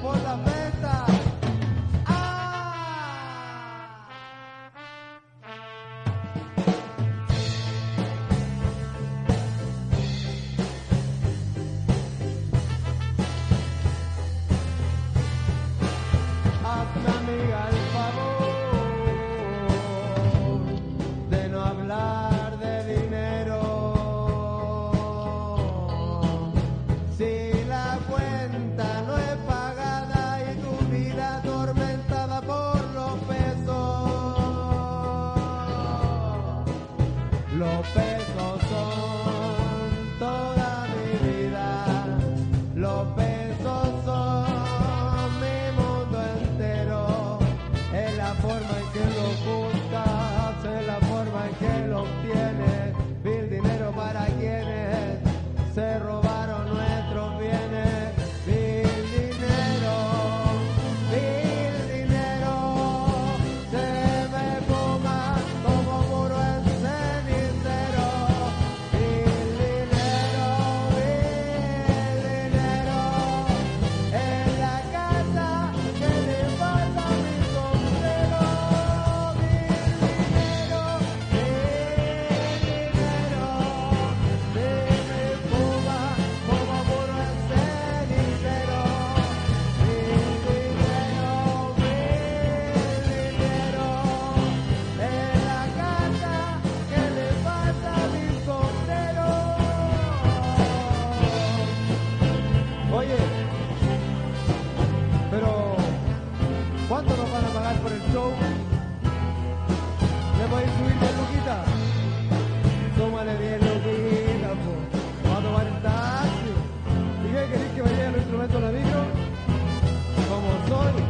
como soy.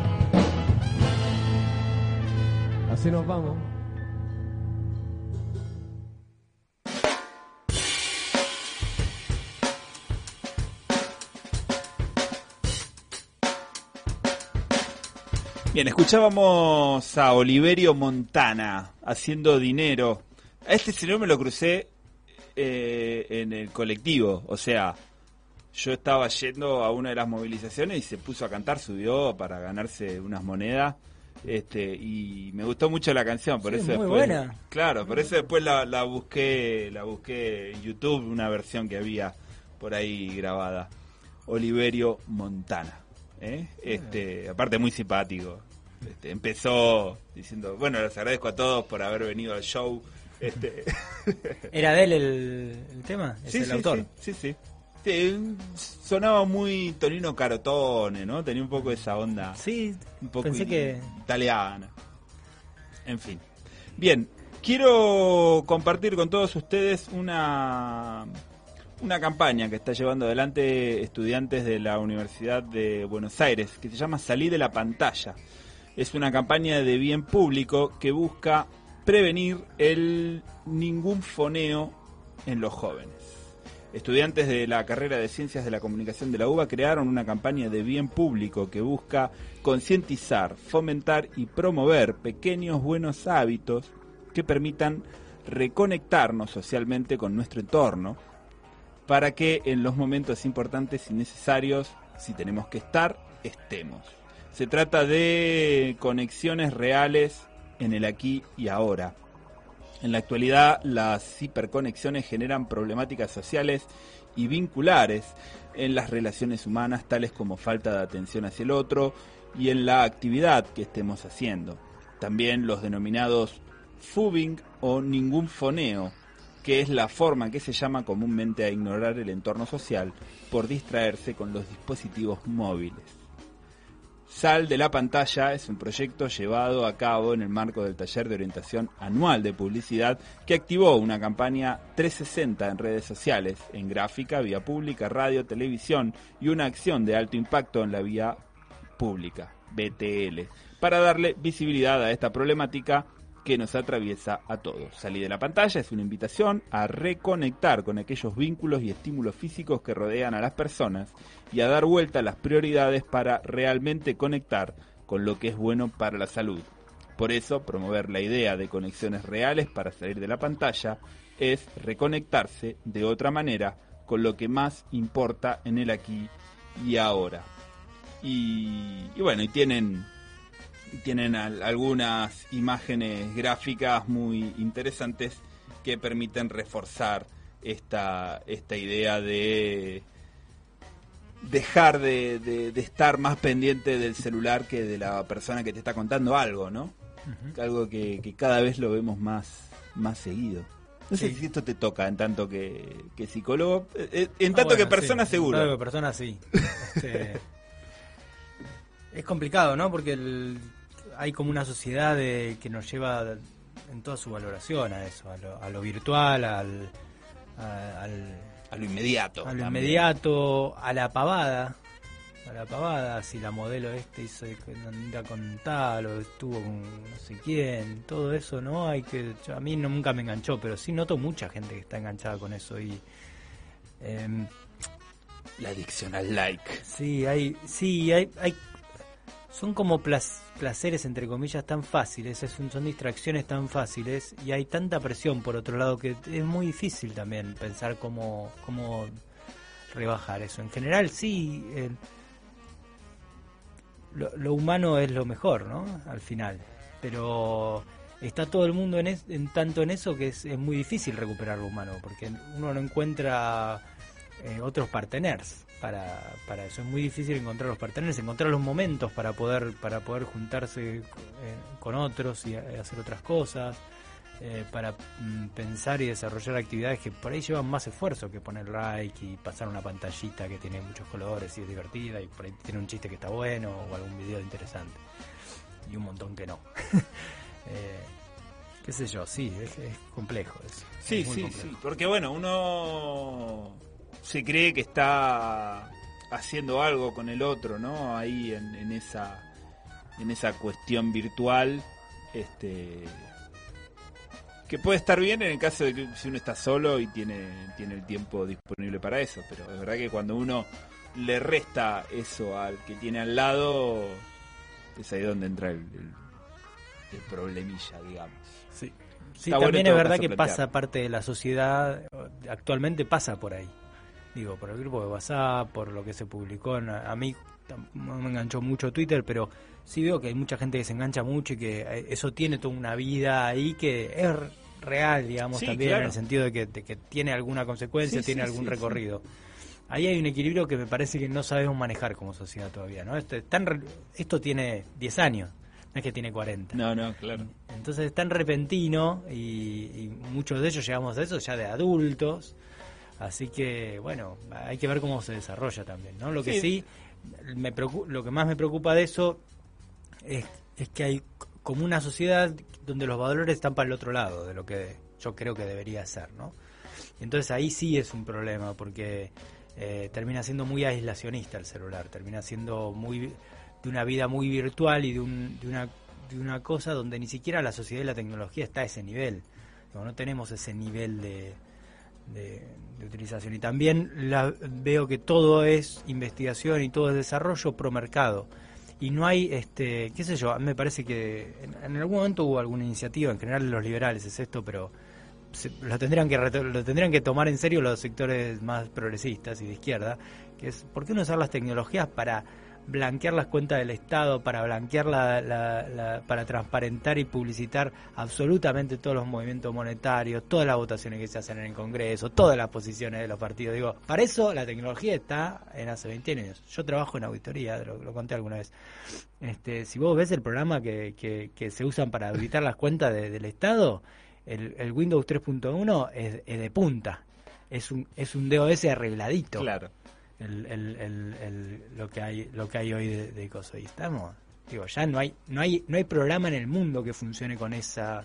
Así nos vamos. Bien, escuchábamos a Oliverio Montana haciendo dinero. A este señor me lo crucé eh, en el colectivo, o sea, yo estaba yendo a una de las movilizaciones y se puso a cantar, subió para ganarse unas monedas. Este, y me gustó mucho la canción, por Sí, eso muy después, buena. claro, por eso después la, la busqué, la busqué en YouTube, una versión que había por ahí grabada. Oliverio Montana, ¿eh? este, aparte muy simpático. Este, empezó diciendo, bueno, les agradezco a todos por haber venido al show. Este, ¿Era de él el, el tema? ¿Es Sí, el sí, autor? sí, sí, sí. Sí, sonaba muy Tonino Carotone, ¿no? Tenía un poco esa onda. Sí, un poco pensé que- italiana. En fin. Bien, quiero compartir con todos ustedes una una campaña que está llevando adelante estudiantes de la Universidad de Buenos Aires, que se llama Salí de la pantalla. Es una campaña de bien público que busca prevenir el ningún foneo en los jóvenes. Estudiantes de la carrera de Ciencias de la Comunicación de la UBA crearon una campaña de bien público que busca concientizar, fomentar y promover pequeños buenos hábitos que permitan reconectarnos socialmente con nuestro entorno para que en los momentos importantes y necesarios, si tenemos que estar, estemos. Se trata de conexiones reales en el aquí y ahora. En la actualidad, las hiperconexiones generan problemáticas sociales y vinculares en las relaciones humanas, tales como falta de atención hacia el otro y en la actividad que estemos haciendo. También los denominados fubbing o ningún foneo, que es la forma que se llama comúnmente a ignorar el entorno social por distraerse con los dispositivos móviles. Sal de la pantalla es un proyecto llevado a cabo en el marco del taller de orientación anual de publicidad que activó una campaña 360 en redes sociales, en gráfica, vía pública, radio, televisión y una acción de alto impacto en la vía pública, BTL, para darle visibilidad a esta problemática que nos atraviesa a todos. Salir de la pantalla es una invitación a reconectar con aquellos vínculos y estímulos físicos que rodean a las personas y a dar vuelta a las prioridades para realmente conectar con lo que es bueno para la salud. Por eso, promover la idea de conexiones reales para salir de la pantalla es reconectarse de otra manera con lo que más importa en el aquí y ahora. Y, bueno, y tienen tienen al- algunas imágenes gráficas muy interesantes que permiten reforzar esta, esta idea de dejar de, de- de estar más pendiente del celular que de la persona que te está contando algo, ¿no? Algo que, que cada vez lo vemos más, más seguido. No sé Sí. si esto te toca en tanto que, que psicólogo, eh, eh, en Ah, tanto bueno, que persona sí, seguro. En tanto que persona sí. Este, es complicado, ¿no? Porque el- hay como una sociedad de- que nos lleva en toda su valoración a eso, a lo, a lo virtual, al, a, al- a lo inmediato. a lo también. inmediato, a la pavada. A la pavada, si la modelo este hizo anda con tal o estuvo con no sé quién, todo eso, ¿no? Hay que a mí no, nunca me enganchó, pero sí noto mucha gente que está enganchada con eso y em, La adicción al like. Sí, hay, sí, hay, hay, son como plas- placeres entre comillas tan fáciles, son distracciones tan fáciles y hay tanta presión por otro lado que es muy difícil también pensar cómo, cómo rebajar eso. En general sí, eh, lo, humano es lo mejor, ¿no? Al final, pero está todo el mundo en, es- en tanto en eso que es, es muy difícil recuperar lo humano porque uno no encuentra eh, otros parteners para, para eso. Es muy difícil encontrar los parteners, encontrar los momentos para poder, para poder juntarse eh, con otros y hacer otras cosas, eh, para mm, pensar y desarrollar actividades que por ahí llevan más esfuerzo que poner like y pasar una pantallita que tiene muchos colores y es divertida y por ahí tiene un chiste que está bueno o algún video interesante. Y un montón que no. Eh, qué sé yo, sí, es, es complejo eso. Sí, Es sí, complejo. sí. Porque bueno, uno se cree que está haciendo algo con el otro, ¿no? Ahí en, en esa en esa cuestión virtual. Este, que puede estar bien en el caso de que si uno está solo y tiene, tiene el tiempo disponible para eso, pero es verdad que cuando uno le resta eso al que tiene al lado, es ahí donde entra el, el, el problemilla, digamos. Sí. Sí, Está también es verdad que pasa parte de la sociedad, actualmente pasa por ahí. Digo, por el grupo de WhatsApp, por lo que se publicó. en- a mí no me enganchó mucho Twitter, pero sí veo que hay mucha gente que se engancha mucho y que eh, eso tiene toda una vida ahí que es real, digamos, Sí, también claro. en el sentido de que, de que tiene alguna consecuencia, Sí, tiene sí, algún recorrido. Ahí hay un equilibrio que me parece que no sabemos manejar como sociedad todavía, ¿no? Esto, tan esto tiene 10 años, no es que tiene 40. No, no, claro. Entonces es tan repentino y, y muchos de ellos llegamos a eso ya de adultos. Así que, bueno, hay que ver cómo se desarrolla también, ¿no? Lo que Sí. sí, me preocu- lo que más me preocupa de eso es, es que hay como una sociedad donde los valores están para el otro lado de lo que yo creo que debería ser, ¿no? Entonces ahí sí es un problema porque eh, termina siendo muy aislacionista el celular, termina siendo muy de una vida muy virtual y de, un- de una de una cosa donde ni siquiera la sociedad y la tecnología está a ese nivel. No tenemos ese nivel de, de, de utilización. Y también la, veo que todo es investigación y todo es desarrollo pro mercado. Y no hay, este, qué sé yo, me parece que en, algún momento hubo alguna iniciativa, en general los liberales es esto, pero se- lo tendrían que lo tendrían que tomar en serio los sectores más progresistas y de izquierda, que es ¿por qué no usar las tecnologías para blanquear las cuentas del Estado, para blanquear la, la- la- para transparentar y publicitar absolutamente todos los movimientos monetarios, todas las votaciones que se hacen en el Congreso, todas las posiciones de los partidos. Digo, para eso la tecnología está en hace 20 años. Yo trabajo en auditoría, lo, conté alguna vez. Este, si vos ves el programa que, que, que se usan para auditar las cuentas de- del Estado, el, el Windows 3.1 es, es de punta. Es un, es un DOS arregladito. Claro. El, el, el, el- lo que hay lo que hay hoy de, de cosas. Y estamos, digo, ya no hay no hay no hay programa en el mundo que funcione con esa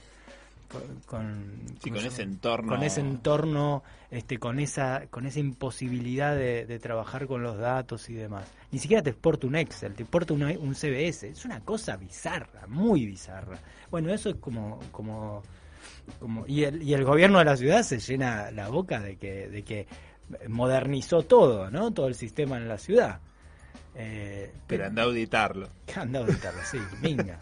con, con, Sí, ¿cómo con se ese entorno. con ese entorno este con esa con esa imposibilidad de, de trabajar con los datos y demás ni siquiera te exporta un Excel te exporta una- un CBS es una cosa bizarra muy bizarra bueno eso es como como como y el, y el gobierno de la ciudad se llena la boca de que de que modernizó todo no todo el sistema en la ciudad eh, Pero anda a auditarlo. Anda a auditarlo, sí, venga.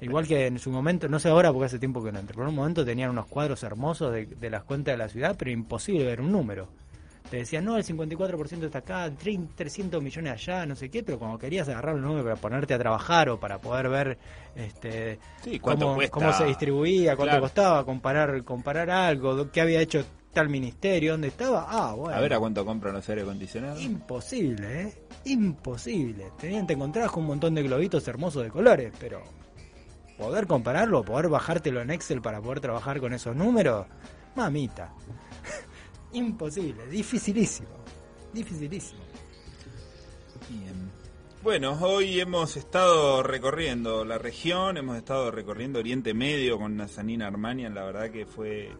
Igual que en su momento, no sé ahora porque hace tiempo que no entro, pero en un momento tenían unos cuadros hermosos de, de las cuentas de la ciudad, pero imposible ver un número. Te decían, no, el 54% está acá, 30, 300 millones allá, no sé qué, pero cuando querías agarrar un número para ponerte a trabajar o para poder ver este Sí, cómo, se distribuía, cuánto Claro. costaba, comparar comparar algo, qué había hecho tal ministerio, dónde estaba, ah, bueno. A ver a cuánto compran los aire acondicionados. Imposible, ¿eh? Imposible. Tenían, te encontrabas con un montón de globitos hermosos de colores, pero poder compararlo, poder bajártelo en Excel para poder trabajar con esos números, mamita. Imposible, dificilísimo. Dificilísimo. Bien. Bueno, hoy hemos estado recorriendo la región, hemos estado recorriendo Oriente Medio con Nazanina Armanian, la verdad que fue,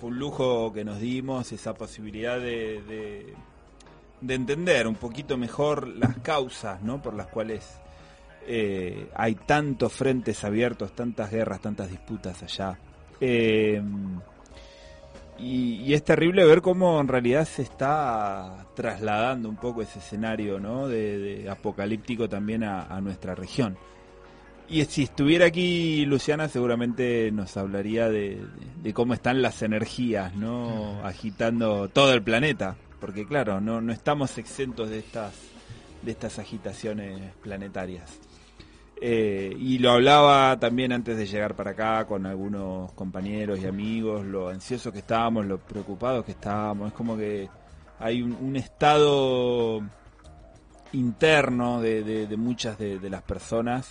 fue un lujo que nos dimos, esa posibilidad de, de, de entender un poquito mejor las causas ¿no? por las cuales eh, hay tantos frentes abiertos, tantas guerras, tantas disputas allá. Eh, y, es terrible ver cómo en realidad se está trasladando un poco ese escenario ¿no? de, apocalíptico también a nuestra región. Y si estuviera aquí Luciana seguramente nos hablaría de, cómo están las energías no agitando todo el planeta, porque claro, no, no estamos exentos de estas de estas agitaciones planetarias. Eh, y lo hablaba también antes de llegar para acá con algunos compañeros y amigos, lo ansiosos que estábamos, lo preocupados que estábamos. Es como que hay un, un estado interno de, de- de muchas de, de las personas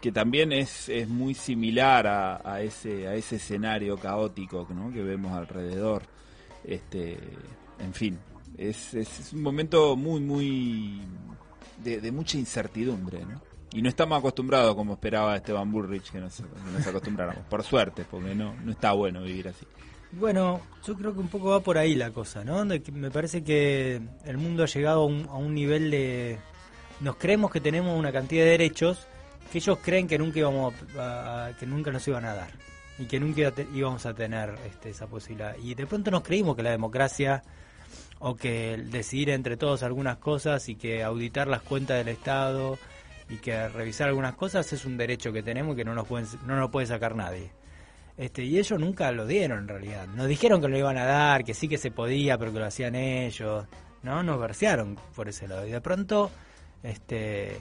que también es, es muy similar a, a ese a ese escenario caótico ¿no? que vemos alrededor. Este, en fin, es, es, un momento muy muy de, de mucha incertidumbre, ¿no? Y no estamos acostumbrados como esperaba Esteban Bullrich que nos, que nos acostumbráramos, por suerte, porque no, no está bueno vivir así. Bueno, yo creo que un poco va por ahí la cosa, ¿no? De que me parece que el mundo ha llegado a un, a un nivel de... Nos creemos que tenemos una cantidad de derechos que ellos creen que nunca íbamos a, que nunca nos iban a dar y que nunca íbamos a tener este, esa posibilidad. Y de pronto nos creímos que la democracia o que decidir entre todos algunas cosas y que auditar las cuentas del Estado y que revisar algunas cosas es un derecho que tenemos y que no nos pueden, no nos puede sacar nadie. Este, y ellos nunca lo dieron en realidad. Nos dijeron que lo iban a dar, que sí que se podía, pero que lo hacían ellos. ¿no? Nos versearon por ese lado. Y de pronto, este,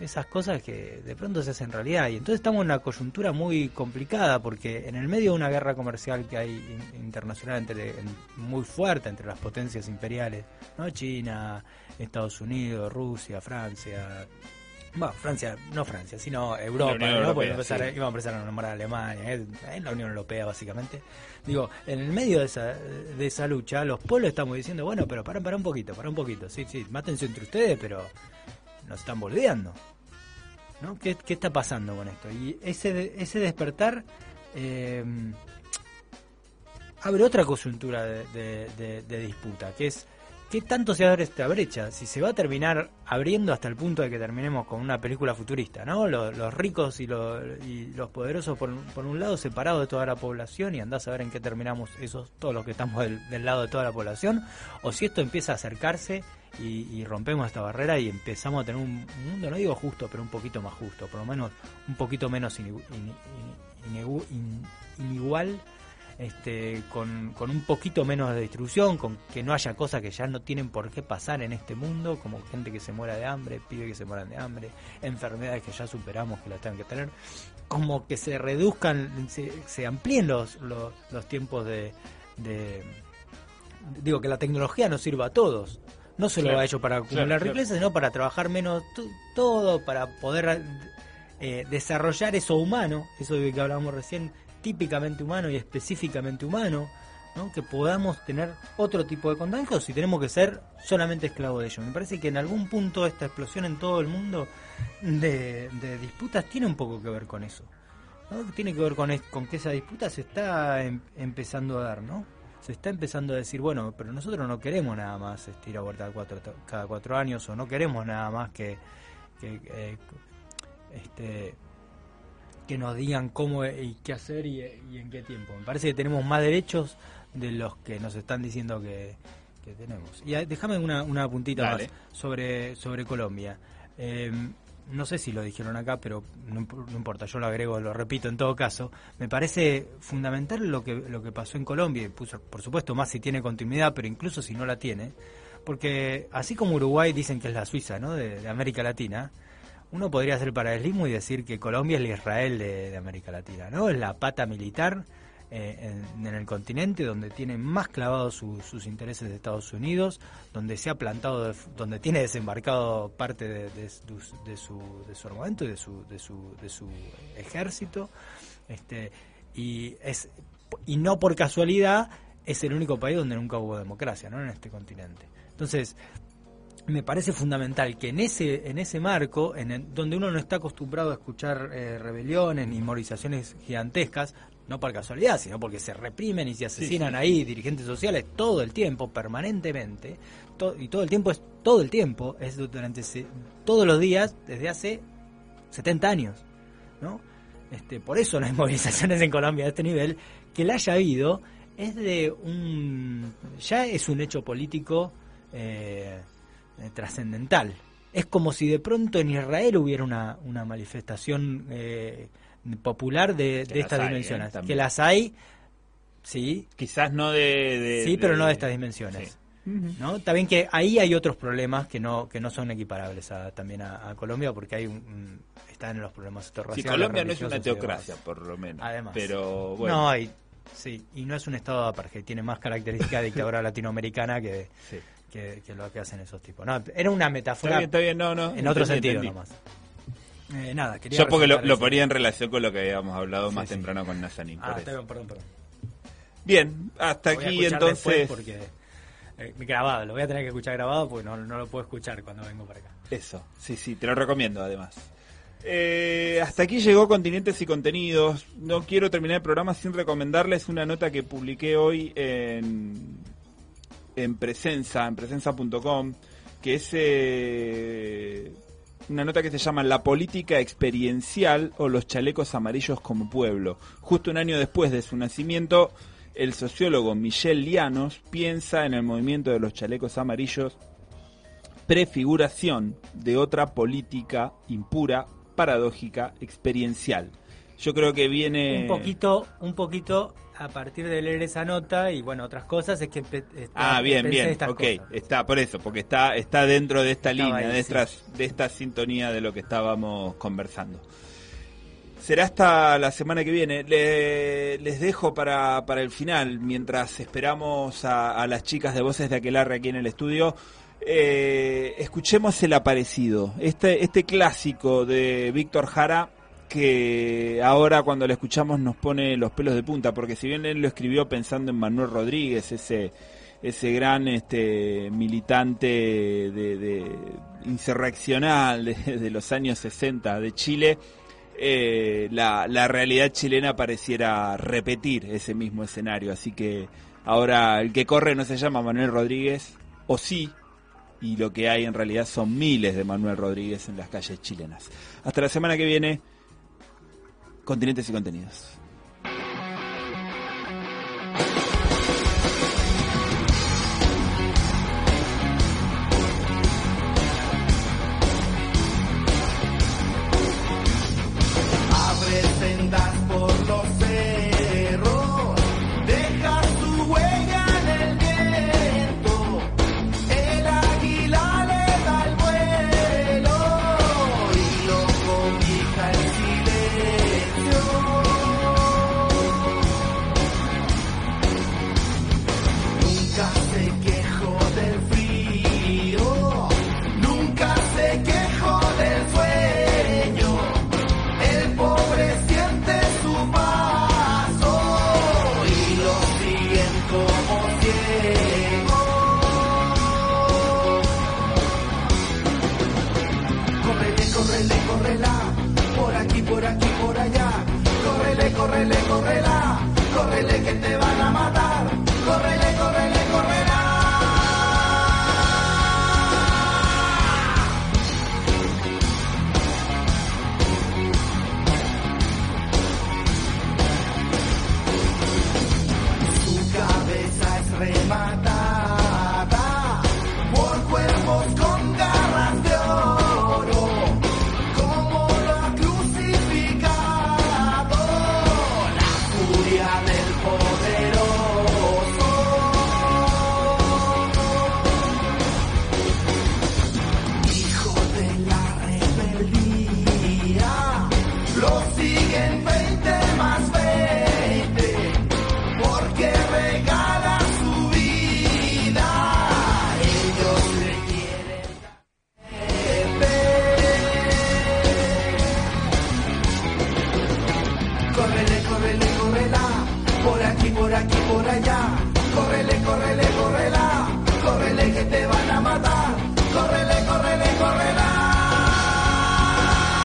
esas cosas que de pronto se hacen realidad. Y entonces estamos en una coyuntura muy complicada porque en el medio de una guerra comercial que hay in- internacional entre, en- muy fuerte entre las potencias imperiales, ¿no? China, Estados Unidos, Rusia, Francia. Bueno, Francia, no Francia, sino Europa, ¿no? Europea, Porque empezar, sí. a empezar a nombrar a Alemania, es la Unión Europea básicamente. Digo, en el medio de esa, de esa lucha, los pueblos estamos diciendo, bueno, pero para, para un poquito, para un poquito, sí, sí, mátense entre ustedes, pero nos están volviendo. ¿no? ¿Qué, qué está pasando con esto? Y ese, ese despertar eh, abre otra coyuntura de, de- de- de disputa, que es ¿qué tanto se abre esta brecha? Si se va a terminar abriendo hasta el punto de que terminemos con una película futurista, ¿no? Los, ricos y, los y los poderosos por, por un lado separados de toda la población y andás a ver en qué terminamos esos todos los que estamos del, lado de toda la población, o si esto empieza a acercarse y, y rompemos esta barrera y empezamos a tener un mundo, no digo justo, pero un poquito más justo, por lo menos un poquito menos inigual, este, con, con un poquito menos de distribución, con que no haya cosas que ya no tienen por qué pasar en este mundo, como gente que se muera de hambre, pibes que se mueran de hambre, enfermedades que ya superamos que las tengan que tener, como que se reduzcan, se, se amplíen los, los, los tiempos de, de- Digo, que la tecnología nos sirva a todos. No solo Claro, a ellos para acumular claro, claro. riqueza, sino para trabajar menos to- todo, para poder eh, desarrollar eso humano, eso de que hablábamos recién, típicamente humano y específicamente humano, ¿no? que podamos tener otro tipo de contactos si tenemos que ser solamente esclavos de ellos. Me parece que en algún punto esta explosión en todo el mundo de, disputas tiene un poco que ver con eso. ¿no? Tiene que ver con, con que esa disputa se está em- empezando a dar, ¿no? Se está empezando a decir, bueno, pero nosotros no queremos nada más este, ir a vuelta cuatro, cada cuatro años o no queremos nada más que, que, eh, este, que nos digan cómo y qué hacer y, y en qué tiempo. Me parece que tenemos más derechos de los que nos están diciendo que, que tenemos. Y ah, déjame una, una puntita Dale. más sobre, sobre Colombia. Eh, no sé si lo dijeron acá, pero no, no importa, yo lo agrego, lo repito en todo caso. Me parece fundamental lo que, lo que pasó en Colombia, y puso- por supuesto más si tiene continuidad, pero incluso si no la tiene, porque así como Uruguay dicen que es la Suiza ¿no? de, de América Latina, uno podría hacer paralelismo y decir que Colombia es el Israel de, América Latina, ¿no? Es la pata militar eh, en, el continente donde tiene más clavados su- sus intereses de Estados Unidos, donde se ha plantado, de donde tiene desembarcado parte de, de su, su armamento y de su, de su, de su ejército, este, y es y no por casualidad es el único país donde nunca hubo democracia, ¿no? En este continente. Entonces, me parece fundamental que en ese en ese marco, en el- donde uno no está acostumbrado a escuchar eh, rebeliones ni movilizaciones gigantescas, no por casualidad, sino porque se reprimen y se asesinan sí. ahí dirigentes sociales todo el tiempo, permanentemente, to- y todo el tiempo es todo el tiempo, es durante ese- todos los días desde hace 70 años, ¿no? Este, por eso no hay movilizaciones en Colombia de este nivel, que la haya habido es de un ya es un hecho político eh, eh, trascendental. Es como si de pronto en Israel hubiera una, una manifestación eh, popular de, de estas hay, ¿eh? dimensiones. También. que las hay, sí. Quizás no de... de- sí, pero de- no de estas dimensiones. ¿no? Está bien que ahí hay otros problemas que no que no son equiparables a, también a, a Colombia porque hay un, están en los problemas estos Sí, raciales, Colombia no es una teocracia, por lo menos. Además. Pero bueno. No, hay, sí, y no es un estado de apartheid, tiene más características de dictadura latinoamericana que, que, que lo que hacen esos tipos. No, era una metáfora. Está bien, está bien, no, no, En otro entendí, sentido entendí. nomás. Eh, nada, quería Yo porque lo, ponía en relación con lo que habíamos hablado Sí, más sí. temprano con Nazanin. Ah, está bien, perdón, perdón. Bien, hasta Lo aquí entonces... Porque, eh, grabado, lo voy a tener que escuchar grabado porque no, no lo puedo escuchar cuando vengo para acá. Eso, sí, sí, te lo recomiendo además. Eh, hasta aquí llegó Continentes y Contenidos. No quiero terminar el programa sin recomendarles una nota que publiqué hoy en, en Presenza, en presenza.com, que es eh, una nota que se llama La política experiencial o los chalecos amarillos como pueblo. Justo un año después de su nacimiento, el sociólogo Michel Lianos piensa en el movimiento de los chalecos amarillos prefiguración de otra política impura, paradójica, experiencial. Yo creo que viene... Un poquito, un poquito a partir de leer esa nota y bueno, otras cosas es que... está- Ah, bien, bien, ok, cosas. está por eso, porque está está dentro de esta Estaba línea, ahí, de, sí. esta, de esta sintonía de lo que estábamos conversando. Será hasta la semana que viene. Le- les dejo para, para el final, mientras esperamos a, a las chicas de Voces de Aquelarre aquí en el estudio. eh, escuchemos El Aparecido, este, este clásico de Víctor Jara que ahora cuando lo escuchamos nos pone los pelos de punta, porque si bien él lo escribió pensando en Manuel Rodríguez, ese, ese gran este, militante de, de- insurreccional de, de los años 60 de Chile, eh, la, la realidad chilena pareciera repetir ese mismo escenario. Así que ahora el que corre no se llama Manuel Rodríguez, o sí, y lo que hay en realidad son miles de Manuel Rodríguez en las calles chilenas. Hasta la semana que viene, continentes y contenidos.